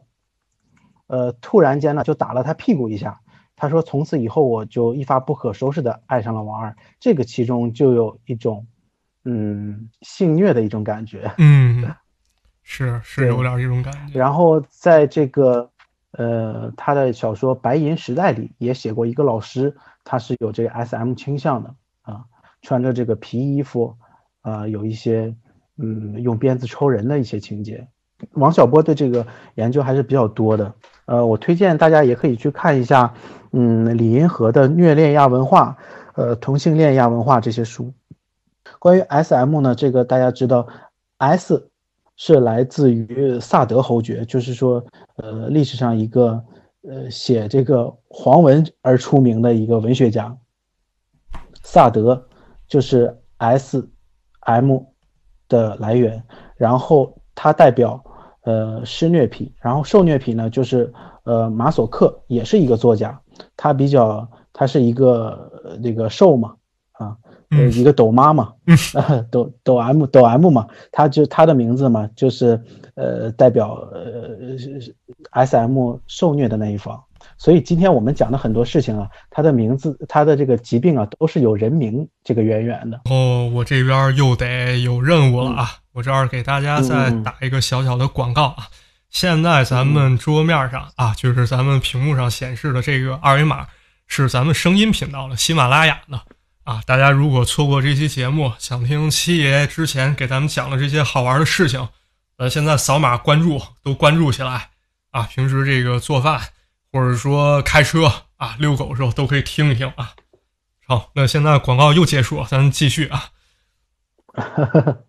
呃，突然间呢就打了他屁股一下。他说：“从此以后，我就一发不可收拾的爱上了王二。这个其中就有一种，嗯，性虐的一种感觉。嗯，是是有点这种感觉。然后在这个，呃，他的小说《白银时代》里也写过一个老师，他是有这个 S.M 倾向的啊，穿着这个皮衣服，啊，有一些，嗯，用鞭子抽人的一些情节。王小波对这个研究还是比较多的。呃，我推荐大家也可以去看一下。”嗯，李银河的虐恋亚文化，呃，同性恋亚文化这些书。关于 S.M 呢，这个大家知道，S 是来自于萨德侯爵，就是说，呃，历史上一个呃写这个黄文而出名的一个文学家。萨德就是 S.M 的来源，然后它代表呃施虐癖，然后受虐癖呢就是呃马索克也是一个作家。他比较，他是一个那个受嘛，啊，呃，一个抖妈嘛，抖抖 M 抖 M 嘛，他就他的名字嘛，就是呃代表呃 S M 受虐的那一方。所以今天我们讲的很多事情啊，他的名字，他的这个疾病啊，都是有人名这个渊源的。哦，我这边又得有任务了啊！我这儿给大家再打一个小小的广告啊。现在咱们桌面上啊，就是咱们屏幕上显示的这个二维码，是咱们声音频道的喜马拉雅的啊。大家如果错过这期节目，想听七爷之前给咱们讲的这些好玩的事情，呃，现在扫码关注，都关注起来啊。平时这个做饭或者说开车啊、遛狗的时候都可以听一听啊。好，那现在广告又结束，咱继续啊。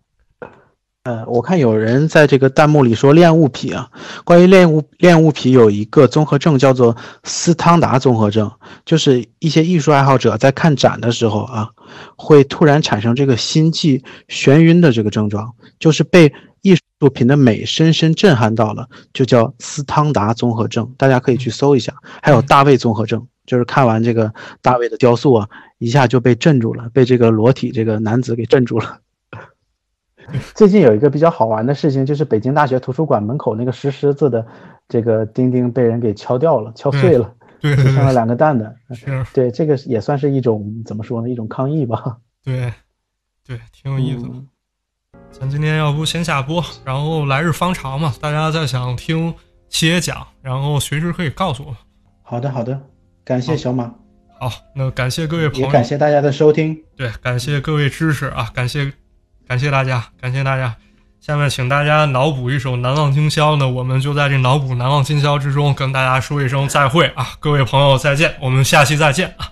呃，我看有人在这个弹幕里说恋物癖啊。关于恋物恋物癖有一个综合症叫做斯汤达综合症，就是一些艺术爱好者在看展的时候啊，会突然产生这个心悸眩晕的这个症状，就是被艺术品的美深深震撼到了，就叫斯汤达综合症。大家可以去搜一下。还有大卫综合症，就是看完这个大卫的雕塑啊，一下就被镇住了，被这个裸体这个男子给镇住了。最近有一个比较好玩的事情，就是北京大学图书馆门口那个石狮子的这个钉钉被人给敲掉了，敲碎了，只剩了两个蛋的。对，这个也算是一种怎么说呢？一种抗议吧。对，对，挺有意思的。咱今天要不先下播，然后来日方长嘛，大家再想听七爷讲，然后随时可以告诉我。好的，好的，感谢小马。好，那感谢各位朋友，也感谢大家的收听。对，感谢各位支持啊，感谢。感谢大家，感谢大家。下面请大家脑补一首《难忘今宵》呢，我们就在这脑补《难忘今宵》之中跟大家说一声再会啊！各位朋友再见，我们下期再见啊！